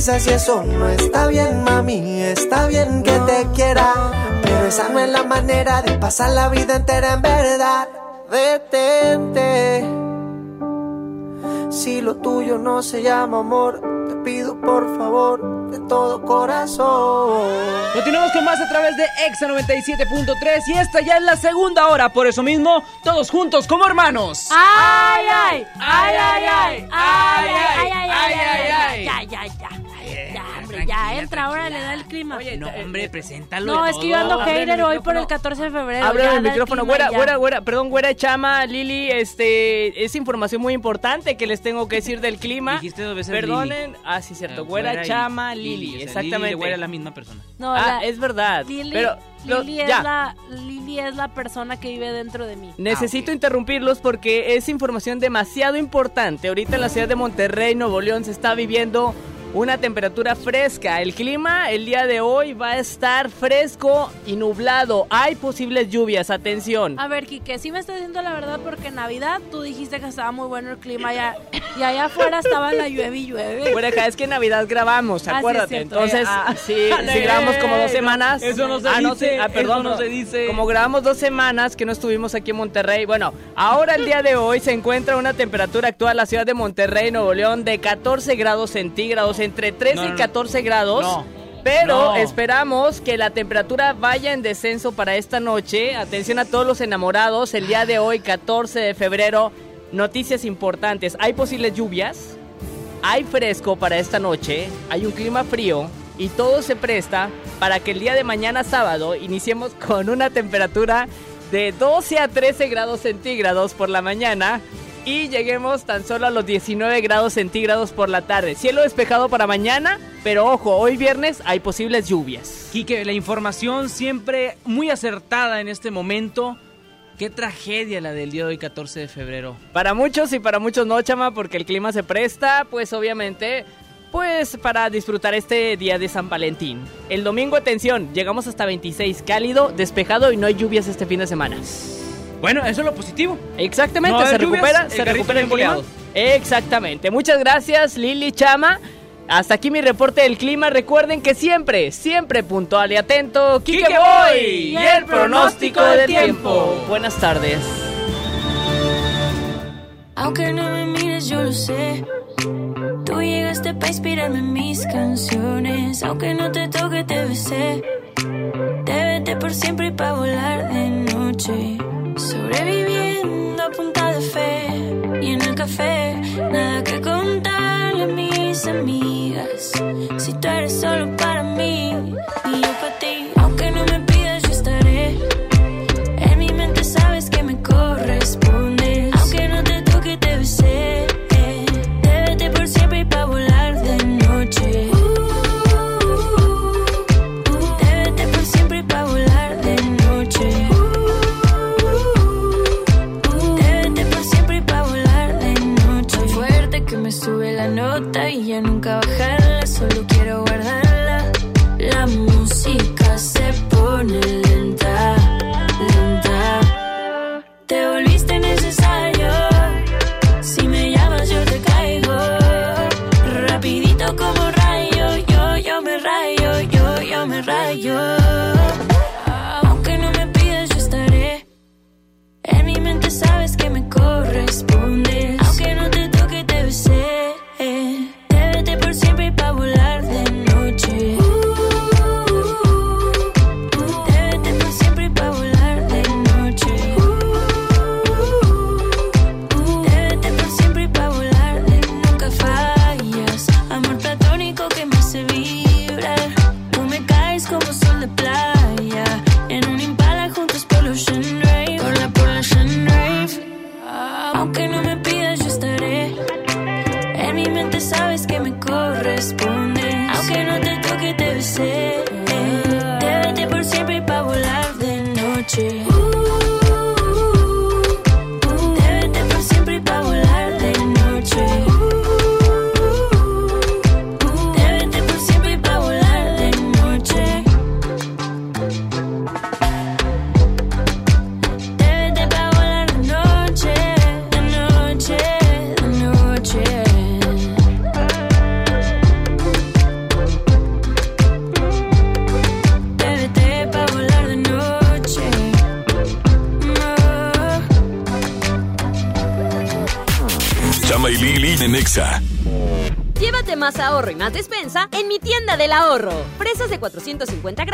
Utilizas y eso no está bien, mami. Está bien que te quiera, pero esa no es la manera de pasar la vida entera en verdad. Detente. Si lo tuyo no se llama amor, te pido por favor de todo corazón. Continuamos con más a través de Exa 97.3 y esta ya es la segunda hora, por eso mismo, todos juntos como hermanos. ¡Ay, ay! ¡Ay, ay, ay! ¡Ay, ay, ay! ay, ay, ay. Ya, ya, ya. Ya, hombre, ya entra, ahora le da el clima. No, hombre, preséntalo. No, es que yo ando hater hoy por el 14 de febrero. Abre el micrófono, güera, güera, güera, perdón, güera Chama, Lili, este, es información muy importante que les tengo que decir del clima. Dijiste dos veces Perdonen, ah, sí, cierto, Eh, güera, Chama, Lili, exactamente. güera es la misma persona. No, ah, es verdad, Lili, pero, Lili, es la, Lili es la persona que vive dentro de mí. Necesito interrumpirlos porque es información demasiado importante. Ahorita en la ciudad de Monterrey, Nuevo León, se está viviendo una temperatura fresca. El clima el día de hoy va a estar fresco y nublado. Hay posibles lluvias, atención. A ver, Quique, sí me estás diciendo la verdad porque en Navidad tú dijiste que estaba muy bueno el clima ya, y allá afuera estaba la llueve y llueve. Por acá es que en Navidad grabamos, Ah, sí, acuérdate. Entonces, ah. sí, sí grabamos como dos semanas. no, eso no se Ah, dice, ah, perdón, no se dice. Como grabamos dos semanas que no estuvimos aquí en Monterrey. Bueno, ahora el día de hoy se encuentra una temperatura actual en la ciudad de Monterrey, Nuevo León, de 14 grados centígrados, entre 13 No, no, y no. 14 grados. No. Pero No. esperamos que la temperatura vaya en descenso para esta noche. Atención a todos los enamorados. El día de hoy, 14 de febrero, noticias importantes. Hay posibles lluvias. Hay fresco para esta noche, hay un clima frío y todo se presta para que el día de mañana sábado iniciemos con una temperatura de 12 a 13 grados centígrados por la mañana y lleguemos tan solo a los 19 grados centígrados por la tarde. Cielo despejado para mañana, pero ojo, hoy viernes hay posibles lluvias. Quique, la información siempre muy acertada en este momento. Qué tragedia la del día de hoy, 14 de febrero. Para muchos y para muchos no, chama, porque el clima se presta, pues obviamente, pues para disfrutar este día de San Valentín. El domingo, atención, llegamos hasta 26, cálido, despejado y no hay lluvias este fin de semana. Bueno, eso es lo positivo. Exactamente, No se lluvias, recupera, el se recupera el clima. boleado. Exactamente. Muchas gracias, Lili Chama. Hasta aquí mi reporte del clima. Recuerden que siempre, siempre puntual y atento. Kike Boy y el pronóstico del tiempo. Buenas tardes. Aunque no me mires, yo lo sé. Tú llegaste para inspirarme en mis canciones. Aunque no te toque, te besé. Te vete por siempre y para volar de noche. Sobreviviendo a punta de fe. Y en el café, nada que contarle a mis amigas. Si tú eres solo para mí y yo para ti. Aunque no me Solo quiero guardarla.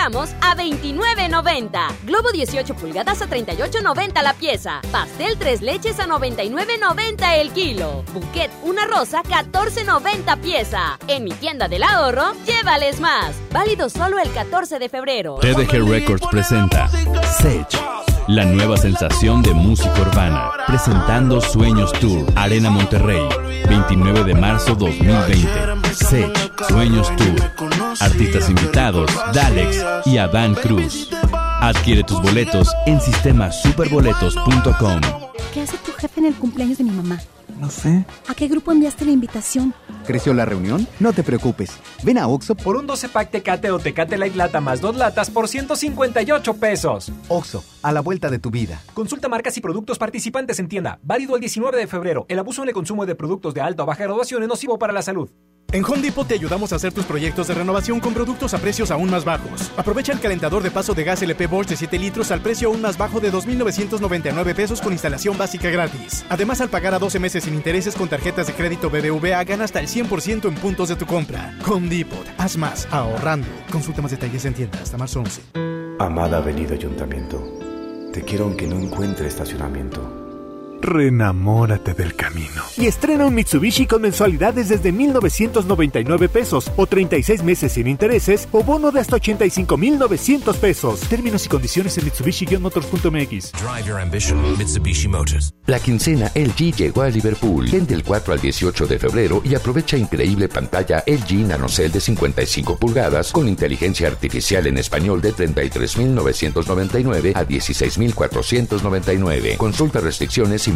A 29.90. Globo 18 pulgadas a 38.90 la pieza. Pastel 3 leches a 99.90 el kilo. Bouquet una rosa 14.90 pieza. En mi tienda del ahorro, llévales más. Válido solo el 14 de febrero. TDG Records presenta Sage, la nueva sensación de música urbana, presentando Sueños Tour, Arena Monterrey, 29 de marzo 2020. Sage, Sueños Tour, artistas invitados, Dalex y Adán Cruz. Adquiere tus boletos en sistemasuperboletos.com. ¿Qué hace tu jefe en el cumpleaños de mi mamá? No sé. ¿A qué grupo enviaste la invitación? ¿Creció la reunión? No te preocupes. Ven a Oxo Por un 12 pack Tecate o Tecate Light Lata más dos latas por 158 pesos. Oxo, a la vuelta de tu vida. Consulta marcas y productos participantes en tienda. Válido el 19 de febrero. El abuso en el consumo de productos de alta o baja graduación es nocivo para la salud. En Home Depot te ayudamos a hacer tus proyectos de renovación con productos a precios aún más bajos. Aprovecha el calentador de paso de gas LP Bosch de 7 litros al precio aún más bajo de 2.999 pesos con instalación básica gratis. Además, al pagar a 12 meses sin intereses con tarjetas de crédito BBVA, gana hasta el 100% en puntos de tu compra. Home Depot, haz más, ahorrando. Consulta más detalles en tienda hasta marzo 11. Amada Avenida Ayuntamiento, te quiero aunque no encuentre estacionamiento. Renamórate del camino. Y estrena un Mitsubishi con mensualidades desde 1,999 pesos o 36 meses sin intereses o bono de hasta 85,900 pesos. Términos y condiciones en Mitsubishi-motors.mx. Drive your ambition, Mitsubishi Motors. La quincena LG llegó a Liverpool. Ven del 4 al 18 de febrero y aprovecha increíble pantalla LG NanoCell de 55 pulgadas con inteligencia artificial en español de 33.999 a 16.499. Consulta restricciones y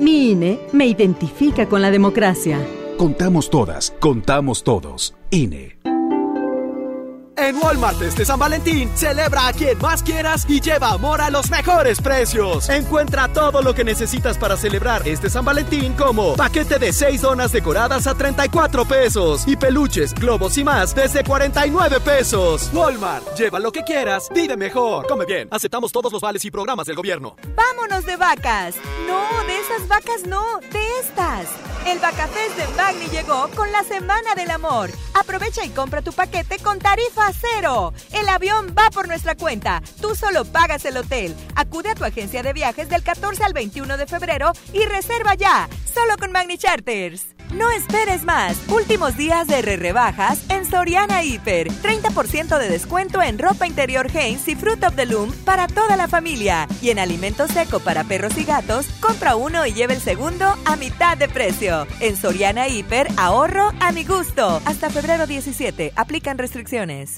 Mi INE me identifica con la democracia. Contamos todas, contamos todos. INE. En Walmart este San Valentín, celebra a quien más quieras y lleva amor a los mejores precios. Encuentra todo lo que necesitas para celebrar este San Valentín como paquete de 6 donas decoradas a 34 pesos y peluches, globos y más desde 49 pesos. Walmart, lleva lo que quieras, vive mejor. Come bien, aceptamos todos los vales y programas del gobierno. Vámonos de vacas. No, de esas vacas no, de estas. El Vacafest de Magni llegó con la Semana del Amor. Aprovecha y compra tu paquete con tarifa cero. El avión va por nuestra cuenta. Tú solo pagas el hotel. Acude a tu agencia de viajes del 14 al 21 de febrero y reserva ya. Solo con Magni Charters. No esperes más. Últimos días de re rebajas en Soriana Hiper. 30% de descuento en ropa interior Hanes y Fruit of the Loom para toda la familia. Y en alimento seco para perros y gatos, compra uno y lleve el segundo a mitad de precio. En Soriana Hiper, ahorro a mi gusto. Hasta febrero 17. Aplican restricciones.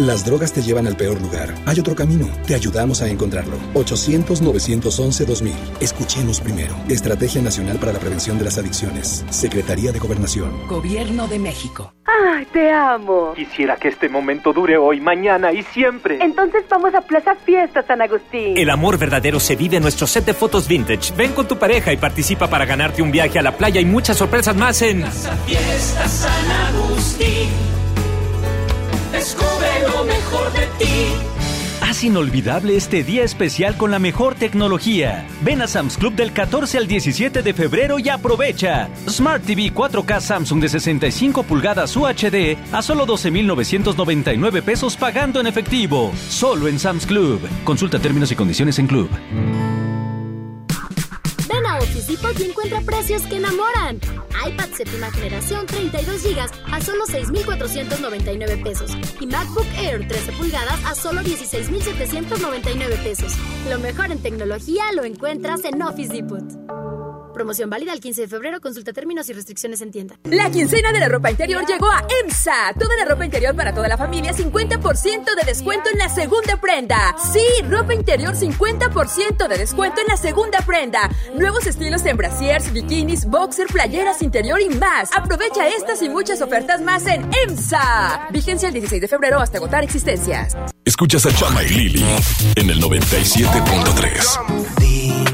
Las drogas te llevan al peor lugar. Hay otro camino. Te ayudamos a encontrarlo. 800-911-2000. Escuchemos primero. Estrategia Nacional para la Prevención de las Adicciones. Secretaría de Gobernación. Gobierno de México. ¡Ay, te amo! Quisiera que este momento dure hoy, mañana y siempre. Entonces vamos a Plaza Fiesta San Agustín. El amor verdadero se vive en nuestro set de fotos vintage. Ven con tu pareja y participa para ganarte un viaje a la playa y muchas sorpresas más en Plaza Fiesta San Agustín. Descubre lo mejor de ti. Haz inolvidable este día especial con la mejor tecnología. Ven a Sam's Club del 14 al 17 de febrero y aprovecha. Smart TV 4K Samsung de 65 pulgadas UHD a solo 12,999 pesos pagando en efectivo. Solo en Sam's Club. Consulta términos y condiciones en Club. Office Depot y encuentra precios que enamoran. iPad séptima generación 32 GB a solo 6,499 pesos. Y MacBook Air 13 pulgadas a solo 16,799 pesos. Lo mejor en tecnología lo encuentras en Office Depot. Promoción válida el 15 de febrero. Consulta términos y restricciones en tienda. La quincena de la ropa interior llegó a EMSA. Toda la ropa interior para toda la familia, 50% de descuento en la segunda prenda. Sí, ropa interior, 50% de descuento en la segunda prenda. Nuevos estilos en brasiers, bikinis, boxer, playeras interior y más. Aprovecha estas y muchas ofertas más en EMSA. Vigencia el 16 de febrero hasta agotar existencias. Escuchas a Chama y Lili en el 97.3.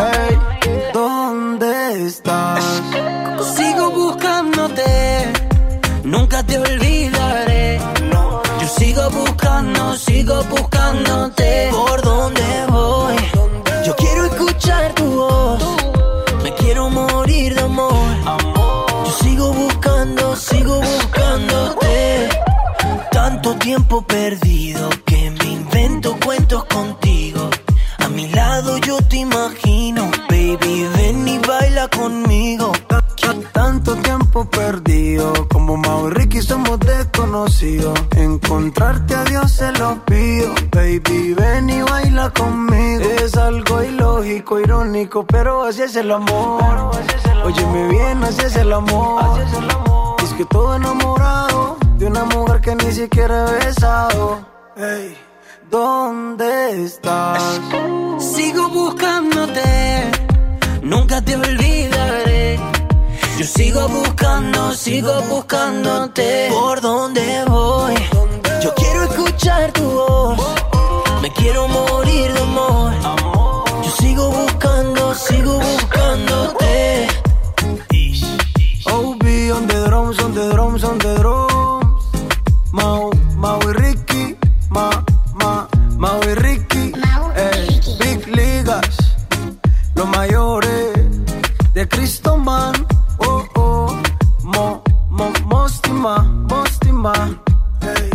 Ey, ¿dónde estás? Sigo buscándote, nunca te olvidaré. Yo sigo buscando, sigo buscándote. ¿Por dónde voy? Yo quiero escuchar tu voz. Me quiero morir de amor. Yo sigo buscando, sigo buscándote. Tanto tiempo perdido yo te imagino, baby, ven y baila conmigo. Tanto tiempo perdido, como Mau y Ricky somos desconocidos. conocido. Encontrarte a Dios se lo pido. Baby, ven y baila conmigo. Es algo ilógico, irónico, pero así es el amor. Óyeme bien, así es el amor. Es que todo enamorado de una mujer que ni siquiera he besado. Hey, ¿dónde estás? Sigo buscándote, nunca te olvidaré. Yo sigo buscando, sigo buscándote. ¿Por dónde voy? Yo quiero escuchar tu voz. Me quiero morir de amor. Yo sigo buscando, sigo buscándote. OB on the drums, on the drums, on the drums. Mau, Man. Oh, oh, Mo, Mo, Mostima, Mostima. Ey.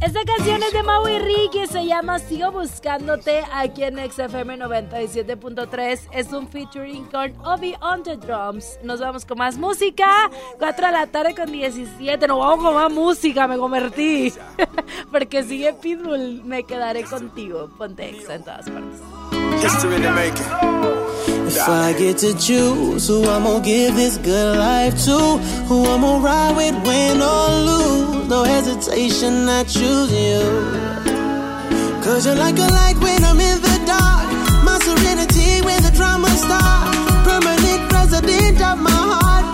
Esta canción es de Mau y Ricky, se llama Sigo Buscándote aquí en XFM 97.3. Es un featuring con Obi on the Drums. Nos vamos con más música. 4 de la tarde con 17. Nos vamos con más música, me convertí. Porque sigue Pitbull, me quedaré contigo. Ponte Exa en todas partes. History to make If I get to choose who I'm gonna give this good life to, who I'm gonna ride with, win or lose, no hesitation, I choose you. Cause you're like a light when I'm in the dark, my serenity when the drama starts, permanent resident of my heart,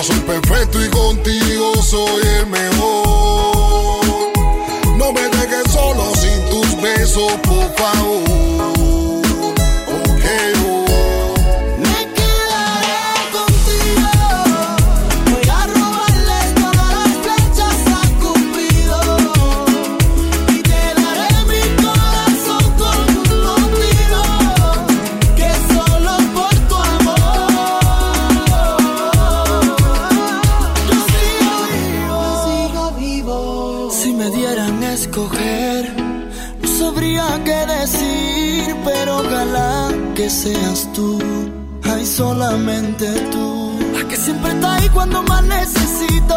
No soy perfecto y contigo soy el mejor. No me dejes solo sin tus besos, por favor. Seas tú Ay, solamente tú. La que siempre está ahí cuando más necesito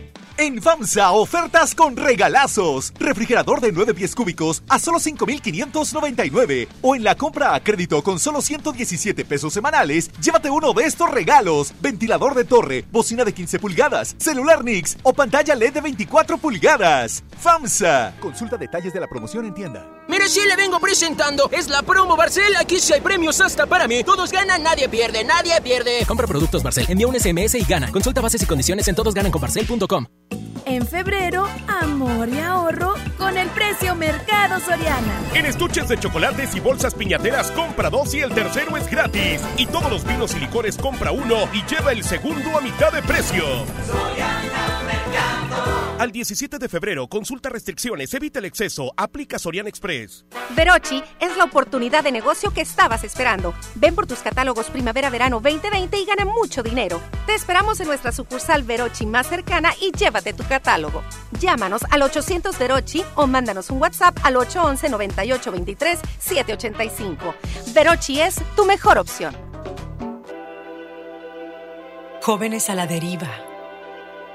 En FAMSA, ofertas con regalazos. Refrigerador de 9 pies cúbicos a solo 5,599. O en la compra a crédito con solo 117 pesos semanales, llévate uno de estos regalos. Ventilador de torre, bocina de 15 pulgadas, celular Nix o pantalla LED de 24 pulgadas. FAMSA. Consulta detalles de la promoción en tienda. Mire, si le vengo presentando. Es la promo Barcel. Aquí sí hay premios hasta para mí. Todos ganan, nadie pierde, nadie pierde. Compra productos Barcel, envía un SMS y gana. Consulta bases y condiciones en todosgananconbarcel.com. En febrero, amor y ahorro con el precio Mercado Soriana. En estuches de chocolates y bolsas piñateras compra dos y el tercero es gratis. Y todos los vinos y licores compra uno y lleva el segundo a mitad de precio. Soriana Mercado. Al 17 de febrero, consulta restricciones, evita el exceso, aplica Soriana Express. Verochi es la oportunidad de negocio que estabas esperando. Ven por tus catálogos Primavera-Verano 2020 y gana mucho dinero. Te esperamos en nuestra sucursal Verochi más cercana y llévate tu catálogo. Llámanos al 800 Verochi o mándanos un WhatsApp al 811 9823 785. Verochi es tu mejor opción. Jóvenes a la deriva,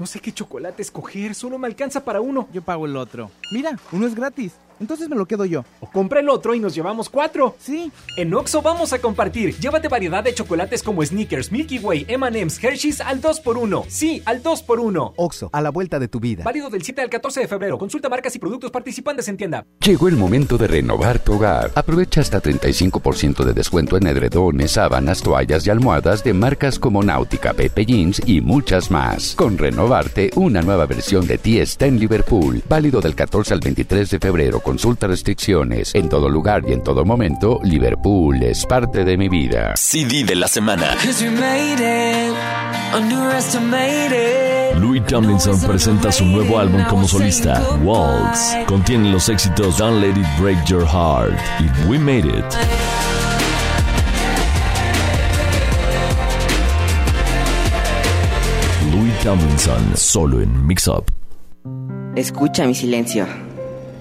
No sé qué chocolate escoger, solo me alcanza para uno. Yo pago el otro. Mira, uno es gratis. Entonces me lo quedo yo. O compra el otro y nos llevamos cuatro. Sí. En Oxo vamos a compartir. Llévate variedad de chocolates como Snickers, Milky Way, M&M's, Hershey's al 2x1. Sí, al 2x1. Oxo, a la vuelta de tu vida. Válido del 7 al 14 de febrero. Consulta marcas y productos participantes en tienda. Llegó el momento de renovar tu hogar. Aprovecha hasta 35% de descuento en edredones, sábanas, toallas y almohadas de marcas como Náutica, Pepe Jeans y muchas más. Con Renovarte, una nueva versión de ti está en Liverpool. Válido del 14 al 23 de febrero Consulta restricciones. En todo lugar y en todo momento, Liverpool es parte de mi vida. CD de la semana. Louis Tomlinson presenta su nuevo álbum como solista, Waltz. Contiene los éxitos Don't Let It Break Your Heart y We Made It. Louis Tomlinson, solo en Mix Up. Escucha mi silencio.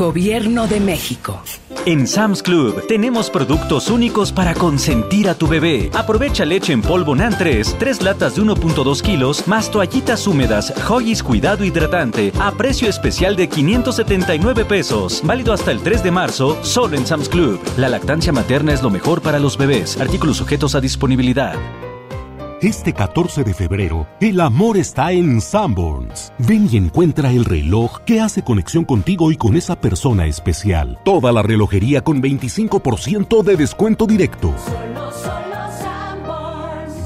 Gobierno de México. En Sam's Club tenemos productos únicos para consentir a tu bebé. Aprovecha leche en polvo NAN 3, 3 latas de 1.2 kilos, más toallitas húmedas, Hoggies Cuidado Hidratante, a precio especial de 579 pesos. Válido hasta el 3 de marzo, solo en Sam's Club. La lactancia materna es lo mejor para los bebés. Artículos sujetos a disponibilidad. Este 14 de febrero, el amor está en Sanborns. Ven y encuentra el reloj que hace conexión contigo y con esa persona especial. Toda la relojería con 25% de descuento directo.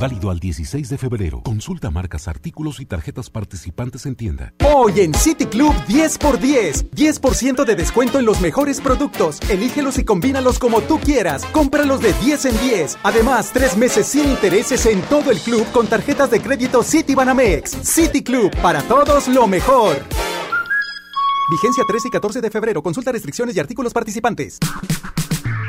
Válido al 16 de febrero. Consulta marcas, artículos y tarjetas participantes en tienda. Hoy en City Club 10x10. 10% de descuento en los mejores productos. Elígelos y combínalos como tú quieras. Cómpralos de 10 en 10. Además, tres meses sin intereses en todo el club con tarjetas de crédito City Banamex. City Club, para todos lo mejor. Vigencia 13 y 14 de febrero. Consulta restricciones y artículos participantes.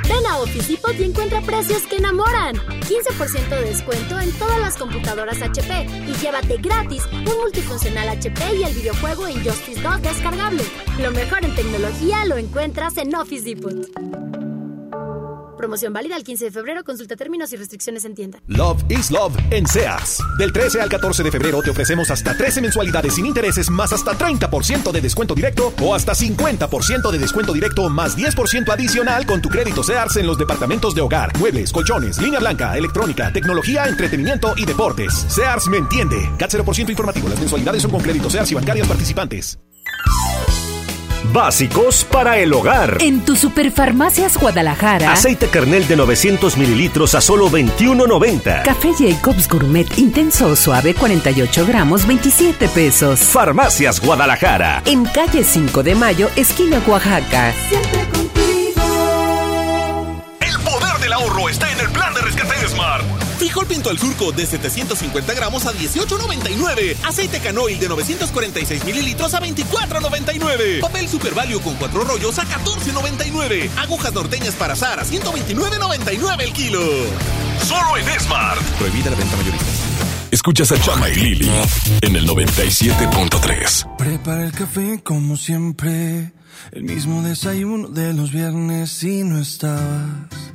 Ven a Office Depot y encuentra precios que enamoran. 15% de descuento en todas las computadoras HP y llévate gratis un multifuncional HP y el videojuego Injustice 2 descargable. Lo mejor en tecnología lo encuentras en Office Depot. Promoción válida el 15 de febrero. Consulta términos y restricciones en tienda. Love is Love en Sears. Del 13 al 14 de febrero te ofrecemos hasta 13 mensualidades sin intereses más hasta 30% de descuento directo o hasta 50% de descuento directo más 10% adicional con tu crédito Sears en los departamentos de hogar, muebles, colchones, línea blanca, electrónica, tecnología, entretenimiento y deportes. Sears me entiende. CAT 0% informativo. Las mensualidades son con crédito Sears y bancarias participantes. Básicos para el hogar. En tu Superfarmacias Guadalajara. Aceite kernel de 900 mililitros a solo 21.90. Café Jacobs Gourmet Intenso o Suave 48 gramos 27 pesos. Farmacias Guadalajara. En calle 5 de Mayo, esquina Oaxaca. Siempre contigo. Frijol pinto al surco de 750 gramos a 18.99. Aceite canoil de 946 mililitros a 24.99. Papel Super Value con cuatro rollos a 14.99. Agujas norteñas para azar a 129.99 el kilo. Solo en Smart. Prohibida la venta mayorista. Escuchas a Chama y Lili en el 97.3. Prepara el café como siempre. El mismo desayuno de los viernes y no estabas.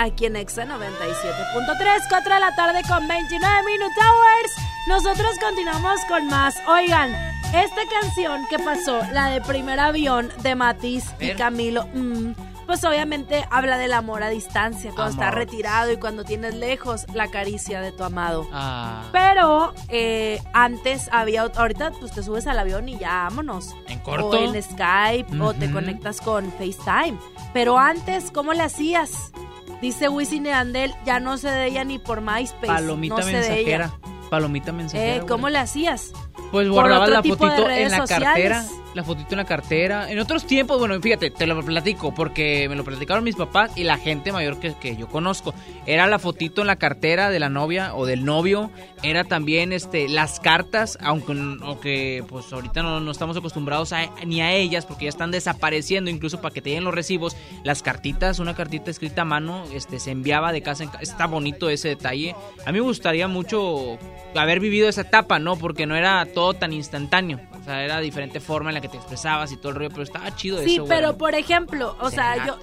Aquí en Exa 97.3. 4 de la tarde con 29 Minute Hours. Nosotros continuamos con más. Oigan, esta canción que pasó, la de Primer Avión de Matiz y. Camilo, mm, pues obviamente habla del amor a distancia, cuando estás retirado y cuando tienes lejos la caricia de tu amado. Ah, Pero eh, antes había, ahorita pues te subes al avión y ya vámonos. ¿En corto? O en Skype o te conectas con FaceTime. Pero antes, ¿cómo le hacías? Dice Wisin y Andel, ya no sé de ella ni por MySpace. palomita no mensajera. ella. Palomita mensajera. Eh. ¿Cómo le hacías? Pues guardaba la fotito en la sociales. cartera. La fotito en la cartera. En otros tiempos, bueno, fíjate, te lo platico porque me lo platicaron mis papás y la gente mayor que, que yo conozco. Era la fotito en la cartera de la novia o del novio. Era también este las cartas, aunque, aunque pues ahorita no, no estamos acostumbrados a- ni a ellas porque ya están desapareciendo, incluso para que te lleguen los recibos. Las cartitas, una cartita escrita a mano, este se enviaba de casa en casa. Está bonito ese detalle. A mí me gustaría mucho haber vivido esa etapa, ¿no? Porque no era todo tan instantáneo. O sea, era diferente forma en la que te expresabas y todo el rollo, pero estaba chido Sí, eso, güey. pero por ejemplo, o sea, yo,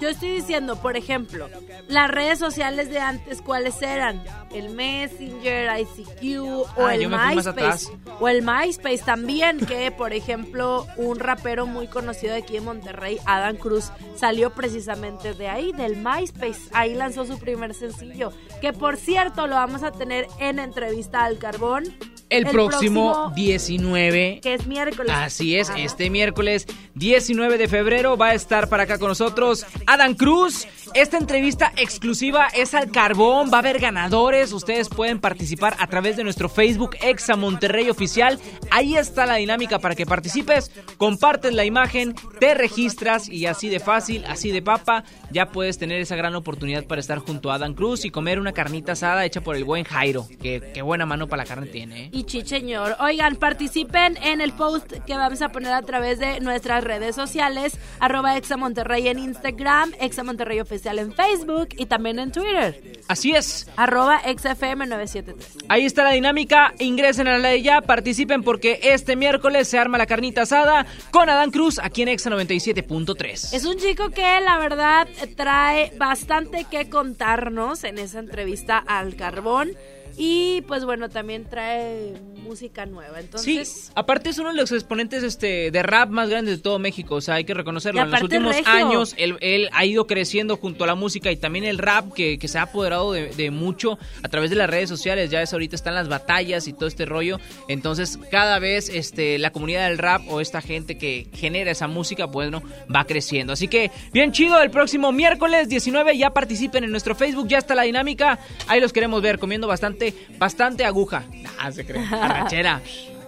yo estoy diciendo, por ejemplo, las redes sociales de antes, ¿cuáles eran? El Messenger, ICQ o Ah, el fui más MySpace. O el MySpace también, que por ejemplo, un rapero muy conocido de aquí en Monterrey, Adam Cruz, salió precisamente de ahí, del MySpace. Ahí lanzó su primer sencillo, que por cierto lo vamos a tener en entrevista al carbón. El, próximo, 19 que es miércoles. Así es, Ajá. este miércoles 19 de febrero va a estar para acá con nosotros Adam Cruz. Esta entrevista exclusiva es al carbón, va a haber ganadores, ustedes pueden participar a través de nuestro Facebook Exa Monterrey Oficial. Ahí está la dinámica para que participes, compartes la imagen, te registras y así de fácil, así de papa, ya puedes tener esa gran oportunidad para estar junto a Adam Cruz y comer una carnita asada hecha por el buen Jairo, que qué buena mano para la carne tiene. ¿eh? Y chicheñor. Oigan, participen en el post que vamos a poner a través de nuestras redes sociales, arroba Exa Monterrey en Instagram, Exa Monterrey Oficial en Facebook y también en Twitter, Así es. arroba XFM973. Ahí está la dinámica, ingresen a la ley ya, participen porque este miércoles se arma la carnita asada con Adán Cruz aquí en Exa 97.3. Es un chico que la verdad trae bastante que contarnos en esa entrevista al carbón. Y pues bueno, también trae música nueva. Entonces, Sí, aparte es uno de los exponentes este, de rap más grandes de todo México, o sea, hay que reconocerlo. En los últimos regio. años él, él ha ido creciendo junto a la música y también el rap que, que se ha apoderado de, de mucho a través de las redes sociales. Ya es ahorita están las batallas y todo este rollo. Entonces, cada vez este, la comunidad del rap o esta gente que genera esa música, bueno, va creciendo. Así que, bien chido, el próximo miércoles 19 ya participen en nuestro Facebook, ya está la dinámica. Ahí los queremos ver comiendo bastante, bastante aguja. Ah, se cree. Arrachera.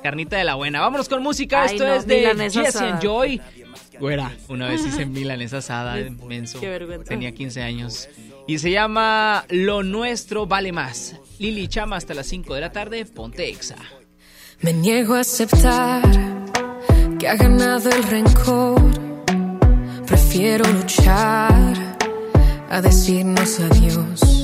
Carnita de la buena. Vámonos con música. Ay, Esto no, es de Jesse and Joy. Güera, una vez hice milanesa asada, menso. Qué vergüenza. Tenía 15 años. Y se llama Lo Nuestro Vale Más. Lili Chama hasta las 5 de la tarde, ponte exa. Me niego a aceptar que ha ganado el rencor. Prefiero luchar a decirnos adiós.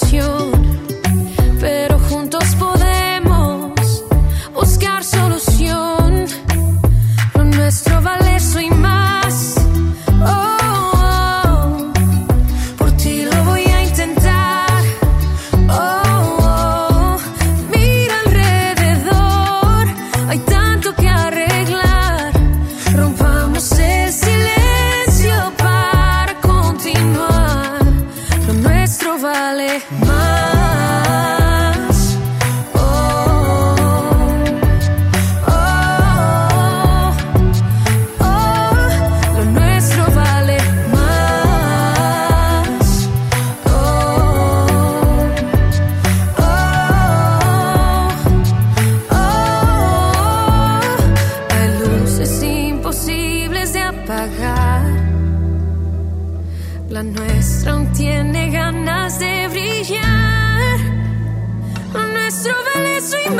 cada tiene ganas de brillar. Nuestro vale eso y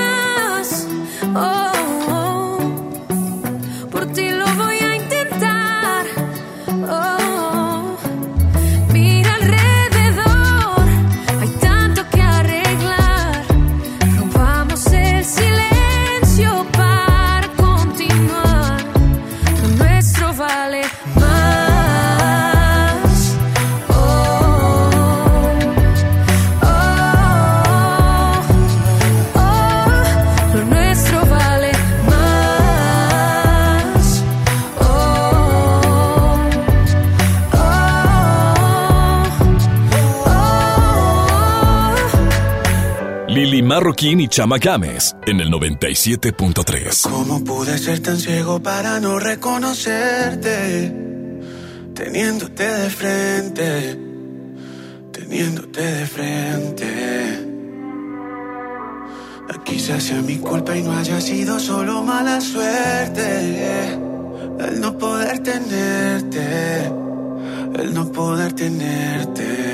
Lili Marroquín y Chama Games en el 97.3. ¿Cómo pude ser tan ciego para no reconocerte? Teniéndote de frente, teniéndote de frente. Quizás sea mi culpa y no haya sido solo mala suerte. El no poder tenerte, el no poder tenerte.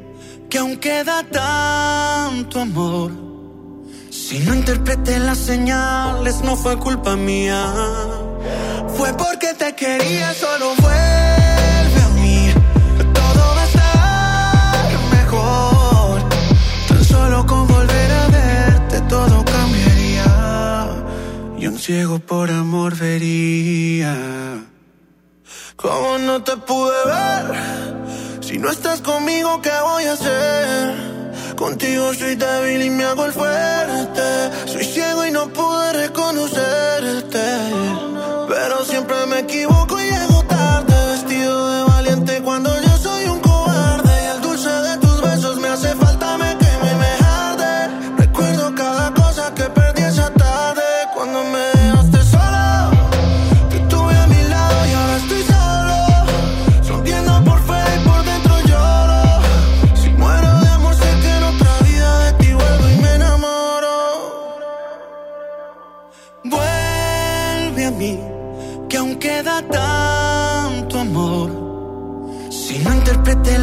que aún queda tanto amor. Si no interpreté las señales, no fue culpa mía. Fue porque te quería, solo vuelve a mí. Todo va a estar mejor. Tan solo con volver a verte, todo cambiaría. Y un ciego por amor vería. ¿Cómo no te pude ver? Si no estás conmigo, ¿qué voy a hacer? Contigo soy débil y me hago el fuerte. Soy ciego y no pude reconocerte. Pero siempre me equivoco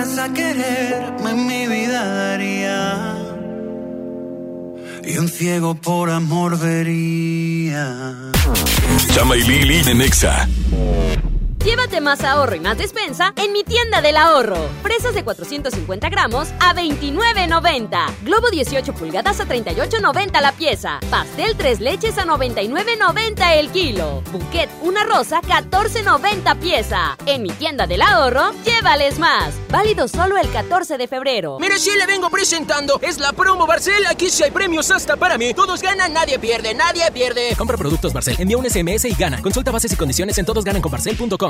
a quererme, mi vida daría. Y un ciego por amor vería. Chama y Lili en Nexa. Llévate más ahorro y más despensa en mi tienda del ahorro. Fresas de 450 gramos a 29.90. Globo 18 pulgadas a 38.90 la pieza. Pastel 3 leches a 99.90 el kilo. Bouquet una rosa 14.90 pieza. En mi tienda del ahorro, llévales más. Válido solo el 14 de febrero. Mire, sí le vengo presentando. Es la promo Barcel. Aquí sí hay premios hasta para mí. Todos ganan, nadie pierde, nadie pierde. Compra productos Barcel, envía un SMS y gana. Consulta bases y condiciones en todosgananconbarcel.com.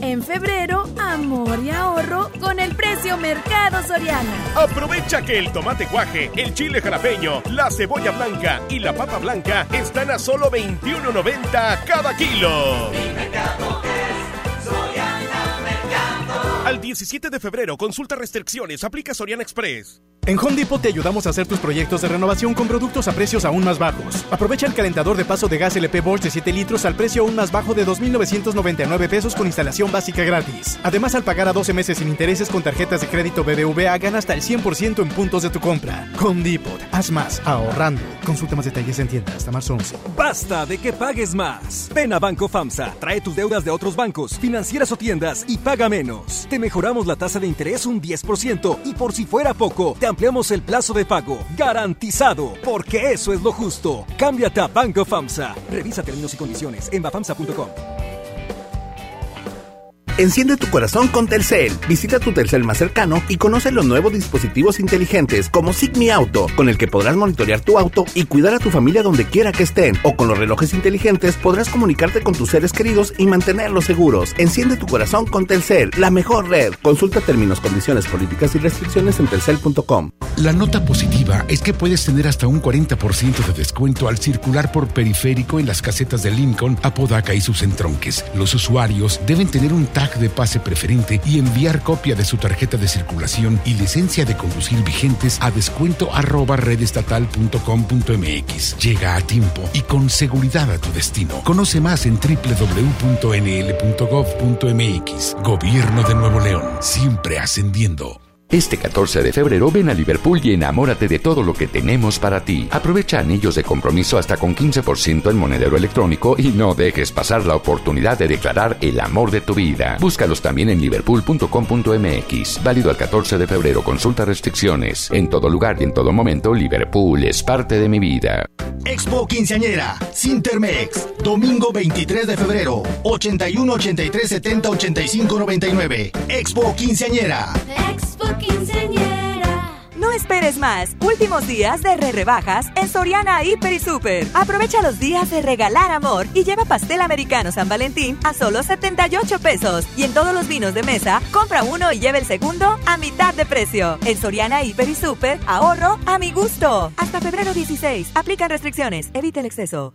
En febrero, amor y ahorro con el precio Mercado Soriana. Aprovecha que el tomate guaje, el chile jalapeño, la cebolla blanca y la papa blanca están a solo 21.90 cada kilo. Al 17 de febrero, consulta restricciones, aplica Soriana Express. En Home Depot te ayudamos a hacer tus proyectos de renovación con productos a precios aún más bajos. Aprovecha el calentador de paso de gas LP Bosch de 7 litros al precio aún más bajo de 2.999 pesos con instalación básica gratis. Además, al pagar a 12 meses sin intereses con tarjetas de crédito BBVA, gana hasta el 100% en puntos de tu compra. Home Depot, haz más, ahorrando. Consulta más detalles en tienda hasta marzo 11. Basta de que pagues más. Ven a Banco FAMSA, trae tus deudas de otros bancos, financieras o tiendas y paga menos. Te mejoramos la tasa de interés un 10% y por si fuera poco, te ampliamos el plazo de pago. Garantizado, porque eso es lo justo. Cámbiate a Banco FAMSA. Revisa términos y condiciones en bafamsa.com. Enciende tu corazón con Telcel. Visita tu Telcel más cercano y conoce los nuevos dispositivos inteligentes como Sigmi Auto, con el que podrás monitorear tu auto y cuidar a tu familia donde quiera que estén. O con los relojes inteligentes podrás comunicarte con tus seres queridos y mantenerlos seguros. Enciende tu corazón con Telcel, la mejor red. Consulta términos, condiciones, políticas y restricciones en telcel.com. La nota positiva es que puedes tener hasta un 40% de descuento al circular por periférico en las casetas de Lincoln, Apodaca y sus entronques. Los usuarios deben tener un tag de pase preferente y enviar copia de su tarjeta de circulación y licencia de conducir vigentes a descuento arroba redestatal.com.mx. Llega a tiempo y con seguridad a tu destino. Conoce más en www.nl.gov.mx. Gobierno de Nuevo León, siempre ascendiendo. Este 14 de febrero ven a Liverpool y enamórate de todo lo que tenemos para ti. Aprovecha anillos de compromiso hasta con 15% en monedero electrónico y no dejes pasar la oportunidad de declarar el amor de tu vida. Búscalos también en liverpool.com.mx. Válido al 14 de febrero. Consulta restricciones. En todo lugar y en todo momento, Liverpool es parte de mi vida. Expo Quinceañera, Sintermex, domingo 23 de febrero, 81 83 70 85 99. Expo Quinceañera. Expo Quinceañera. No esperes más. Últimos días de re rebajas en Soriana Hiper y Super. Aprovecha los días de regalar amor y lleva pastel americano San Valentín a solo 78 pesos. Y en todos los vinos de mesa, compra uno y lleva el segundo a mitad de precio. En Soriana Hiper y Super, ahorro a mi gusto. Hasta febrero 16. Aplican restricciones. Evita el exceso.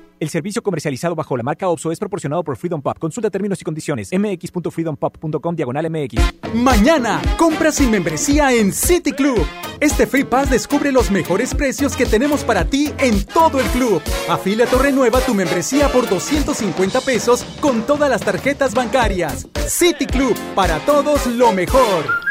El servicio comercializado bajo la marca OPSO es proporcionado por Freedom Pop. Consulta términos y condiciones. mx.freedompop.com diagonal mx. Mañana, compra sin membresía en City Club. Este Free Pass descubre los mejores precios que tenemos para ti en todo el club. Afíliate o renueva tu membresía por 250 pesos con todas las tarjetas bancarias. City Club, para todos lo mejor.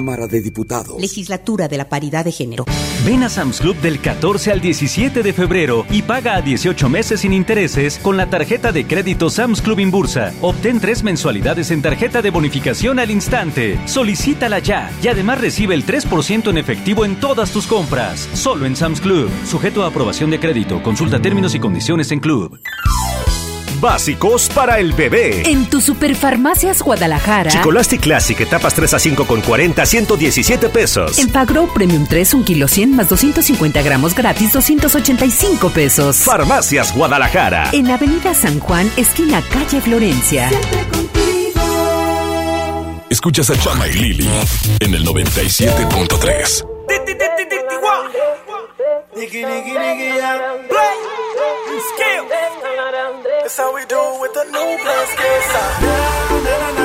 de Diputados. Legislatura de la Paridad de Género. Ven a Sam's Club del 14 al 17 de febrero y paga a 18 meses sin intereses con la tarjeta de crédito Sam's Club Inbursa. Obtén tres mensualidades en tarjeta de bonificación al instante. Solicítala ya y además recibe el 3% en efectivo en todas tus compras. Solo en Sam's Club. Sujeto a aprobación de crédito. Consulta términos y condiciones en Club. Básicos para el bebé. En tu Superfarmacias Guadalajara. Chicolastic Classic, etapas 3 a 5 con 40, 117 pesos. En Pagro Premium 3, un kilo 100 más 250 gramos gratis, 285 pesos. Farmacias Guadalajara. En Avenida San Juan, esquina Calle Florencia. Escuchas a Chama y Lili en el 97.3. Skill. That's how we do with the new skill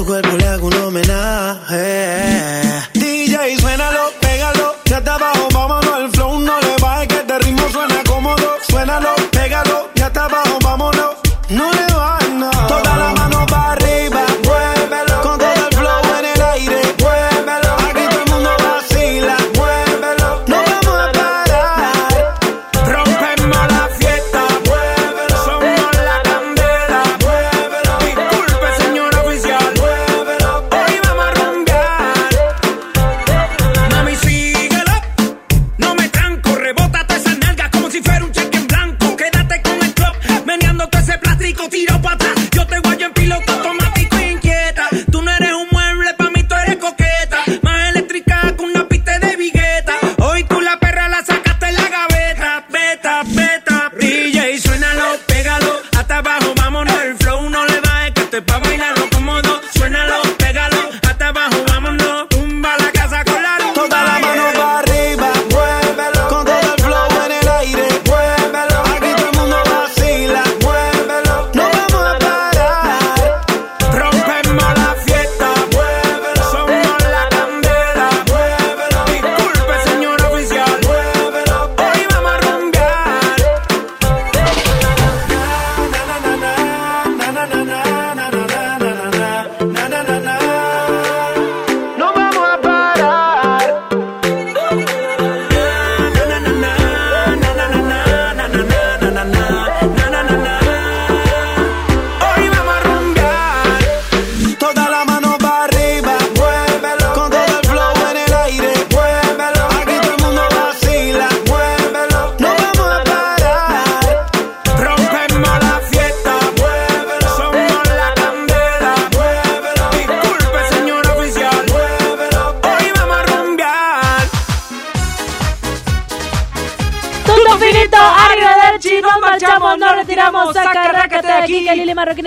tu cuerpo le hago un homenaje. DJ, suénalo, pégalo, ya está abajo, vámonos al flow, no le bajes que este ritmo suena cómodo. Suénalo, pégalo, ya está abajo, vámonos,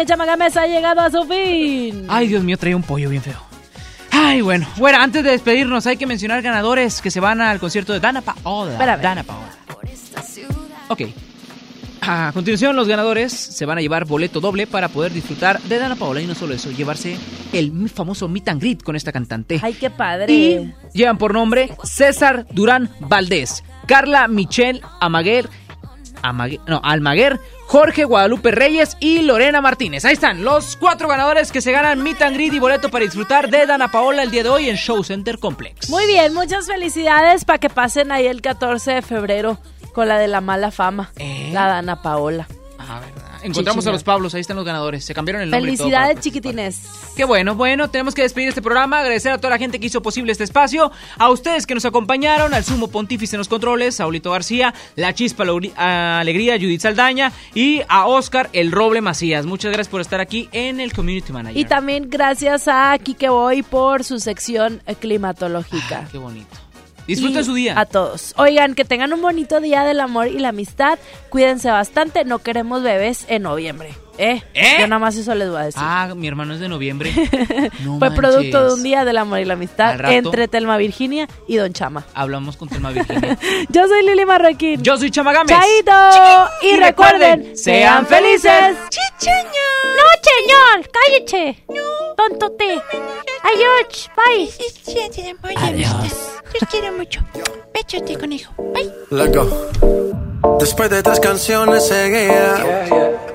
y Chamagamesa ha llegado a su fin. Ay, Dios mío, trae un pollo bien feo. Ay, bueno. Bueno, antes de despedirnos hay que mencionar ganadores que se van al concierto de Dana Paola. Espérame. Dana Paola. Ok. A continuación, los ganadores se van a llevar boleto doble para poder disfrutar de Dana Paola y no solo eso, llevarse el famoso meet and greet con esta cantante. Ay, qué padre. Y llevan por nombre César Durán Valdés, Carla Michelle Amaguer, Amaguer no, Almaguer, Jorge Guadalupe Reyes y Lorena Martínez. Ahí están los cuatro ganadores que se ganan meet and greet y boleto para disfrutar de Dana Paola el día de hoy en Show Center Complex. Muy bien, muchas felicidades para que pasen ahí el 14 de febrero con la de la mala fama, la Dana Paola. Ah. Encontramos a los Pablos, ahí están los ganadores. Se cambiaron el nombre. Felicidades, chiquitines. Qué bueno, bueno, tenemos que despedir este programa, agradecer a toda la gente que hizo posible este espacio, a ustedes que nos acompañaron, al sumo pontífice en los controles, Saulito García, la chispa Lauri- Alegría, Judith Saldaña y a Oscar El Roble Macías. Muchas gracias por estar aquí en el Community Manager. Y también gracias a Kike Boy por su sección climatológica. Qué bonito. Disfruten su día. A todos. Oigan, que tengan un bonito día del amor y la amistad. Cuídense bastante. No queremos bebés en noviembre. ¿Eh? ¿Eh? Yo nada más eso les voy a decir. Ah, mi hermano es de noviembre. No Fue manches. producto de un día del amor y la amistad rato- entre Telma Virginia y Don Chama. Hablamos con Telma Virginia. Yo soy Lili Marroquín. Yo soy Chamagames. Chaito. Y, Y recuerden, recuerden, sean sean felices. ¡Chicheño! ¡No, señor! ¡Cállate! ¡Tontote! ¡Adiós! ¡Bye! Adiós. Los quiero mucho. Béchate, conejo. Bye. Loco. Después de tres canciones seguía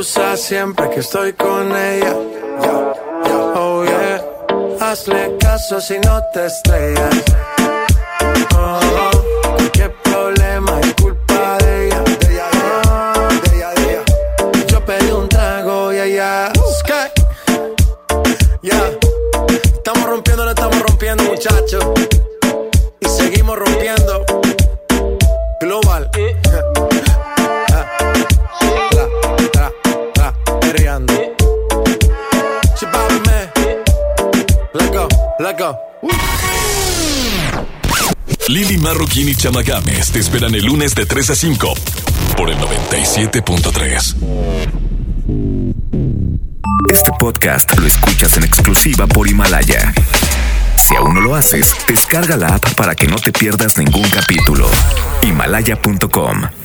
Abusa siempre que estoy con ella. Oh yeah. Hazle caso si no te estrellas. Oh, qué problema es culpa de ella. De ella, de ella, de ella. Yo pedí un trago y ella. Sky. Ya. Estamos rompiendo, no estamos rompiendo, muchachos. Y seguimos rompiendo. Global. Go. Lili Marroquín y Chama Games te esperan el lunes de 3 a 5 por el 97.3. Este podcast lo escuchas en exclusiva por Himalaya. Si aún no lo haces, descarga la app para que no te pierdas ningún capítulo. Himalaya.com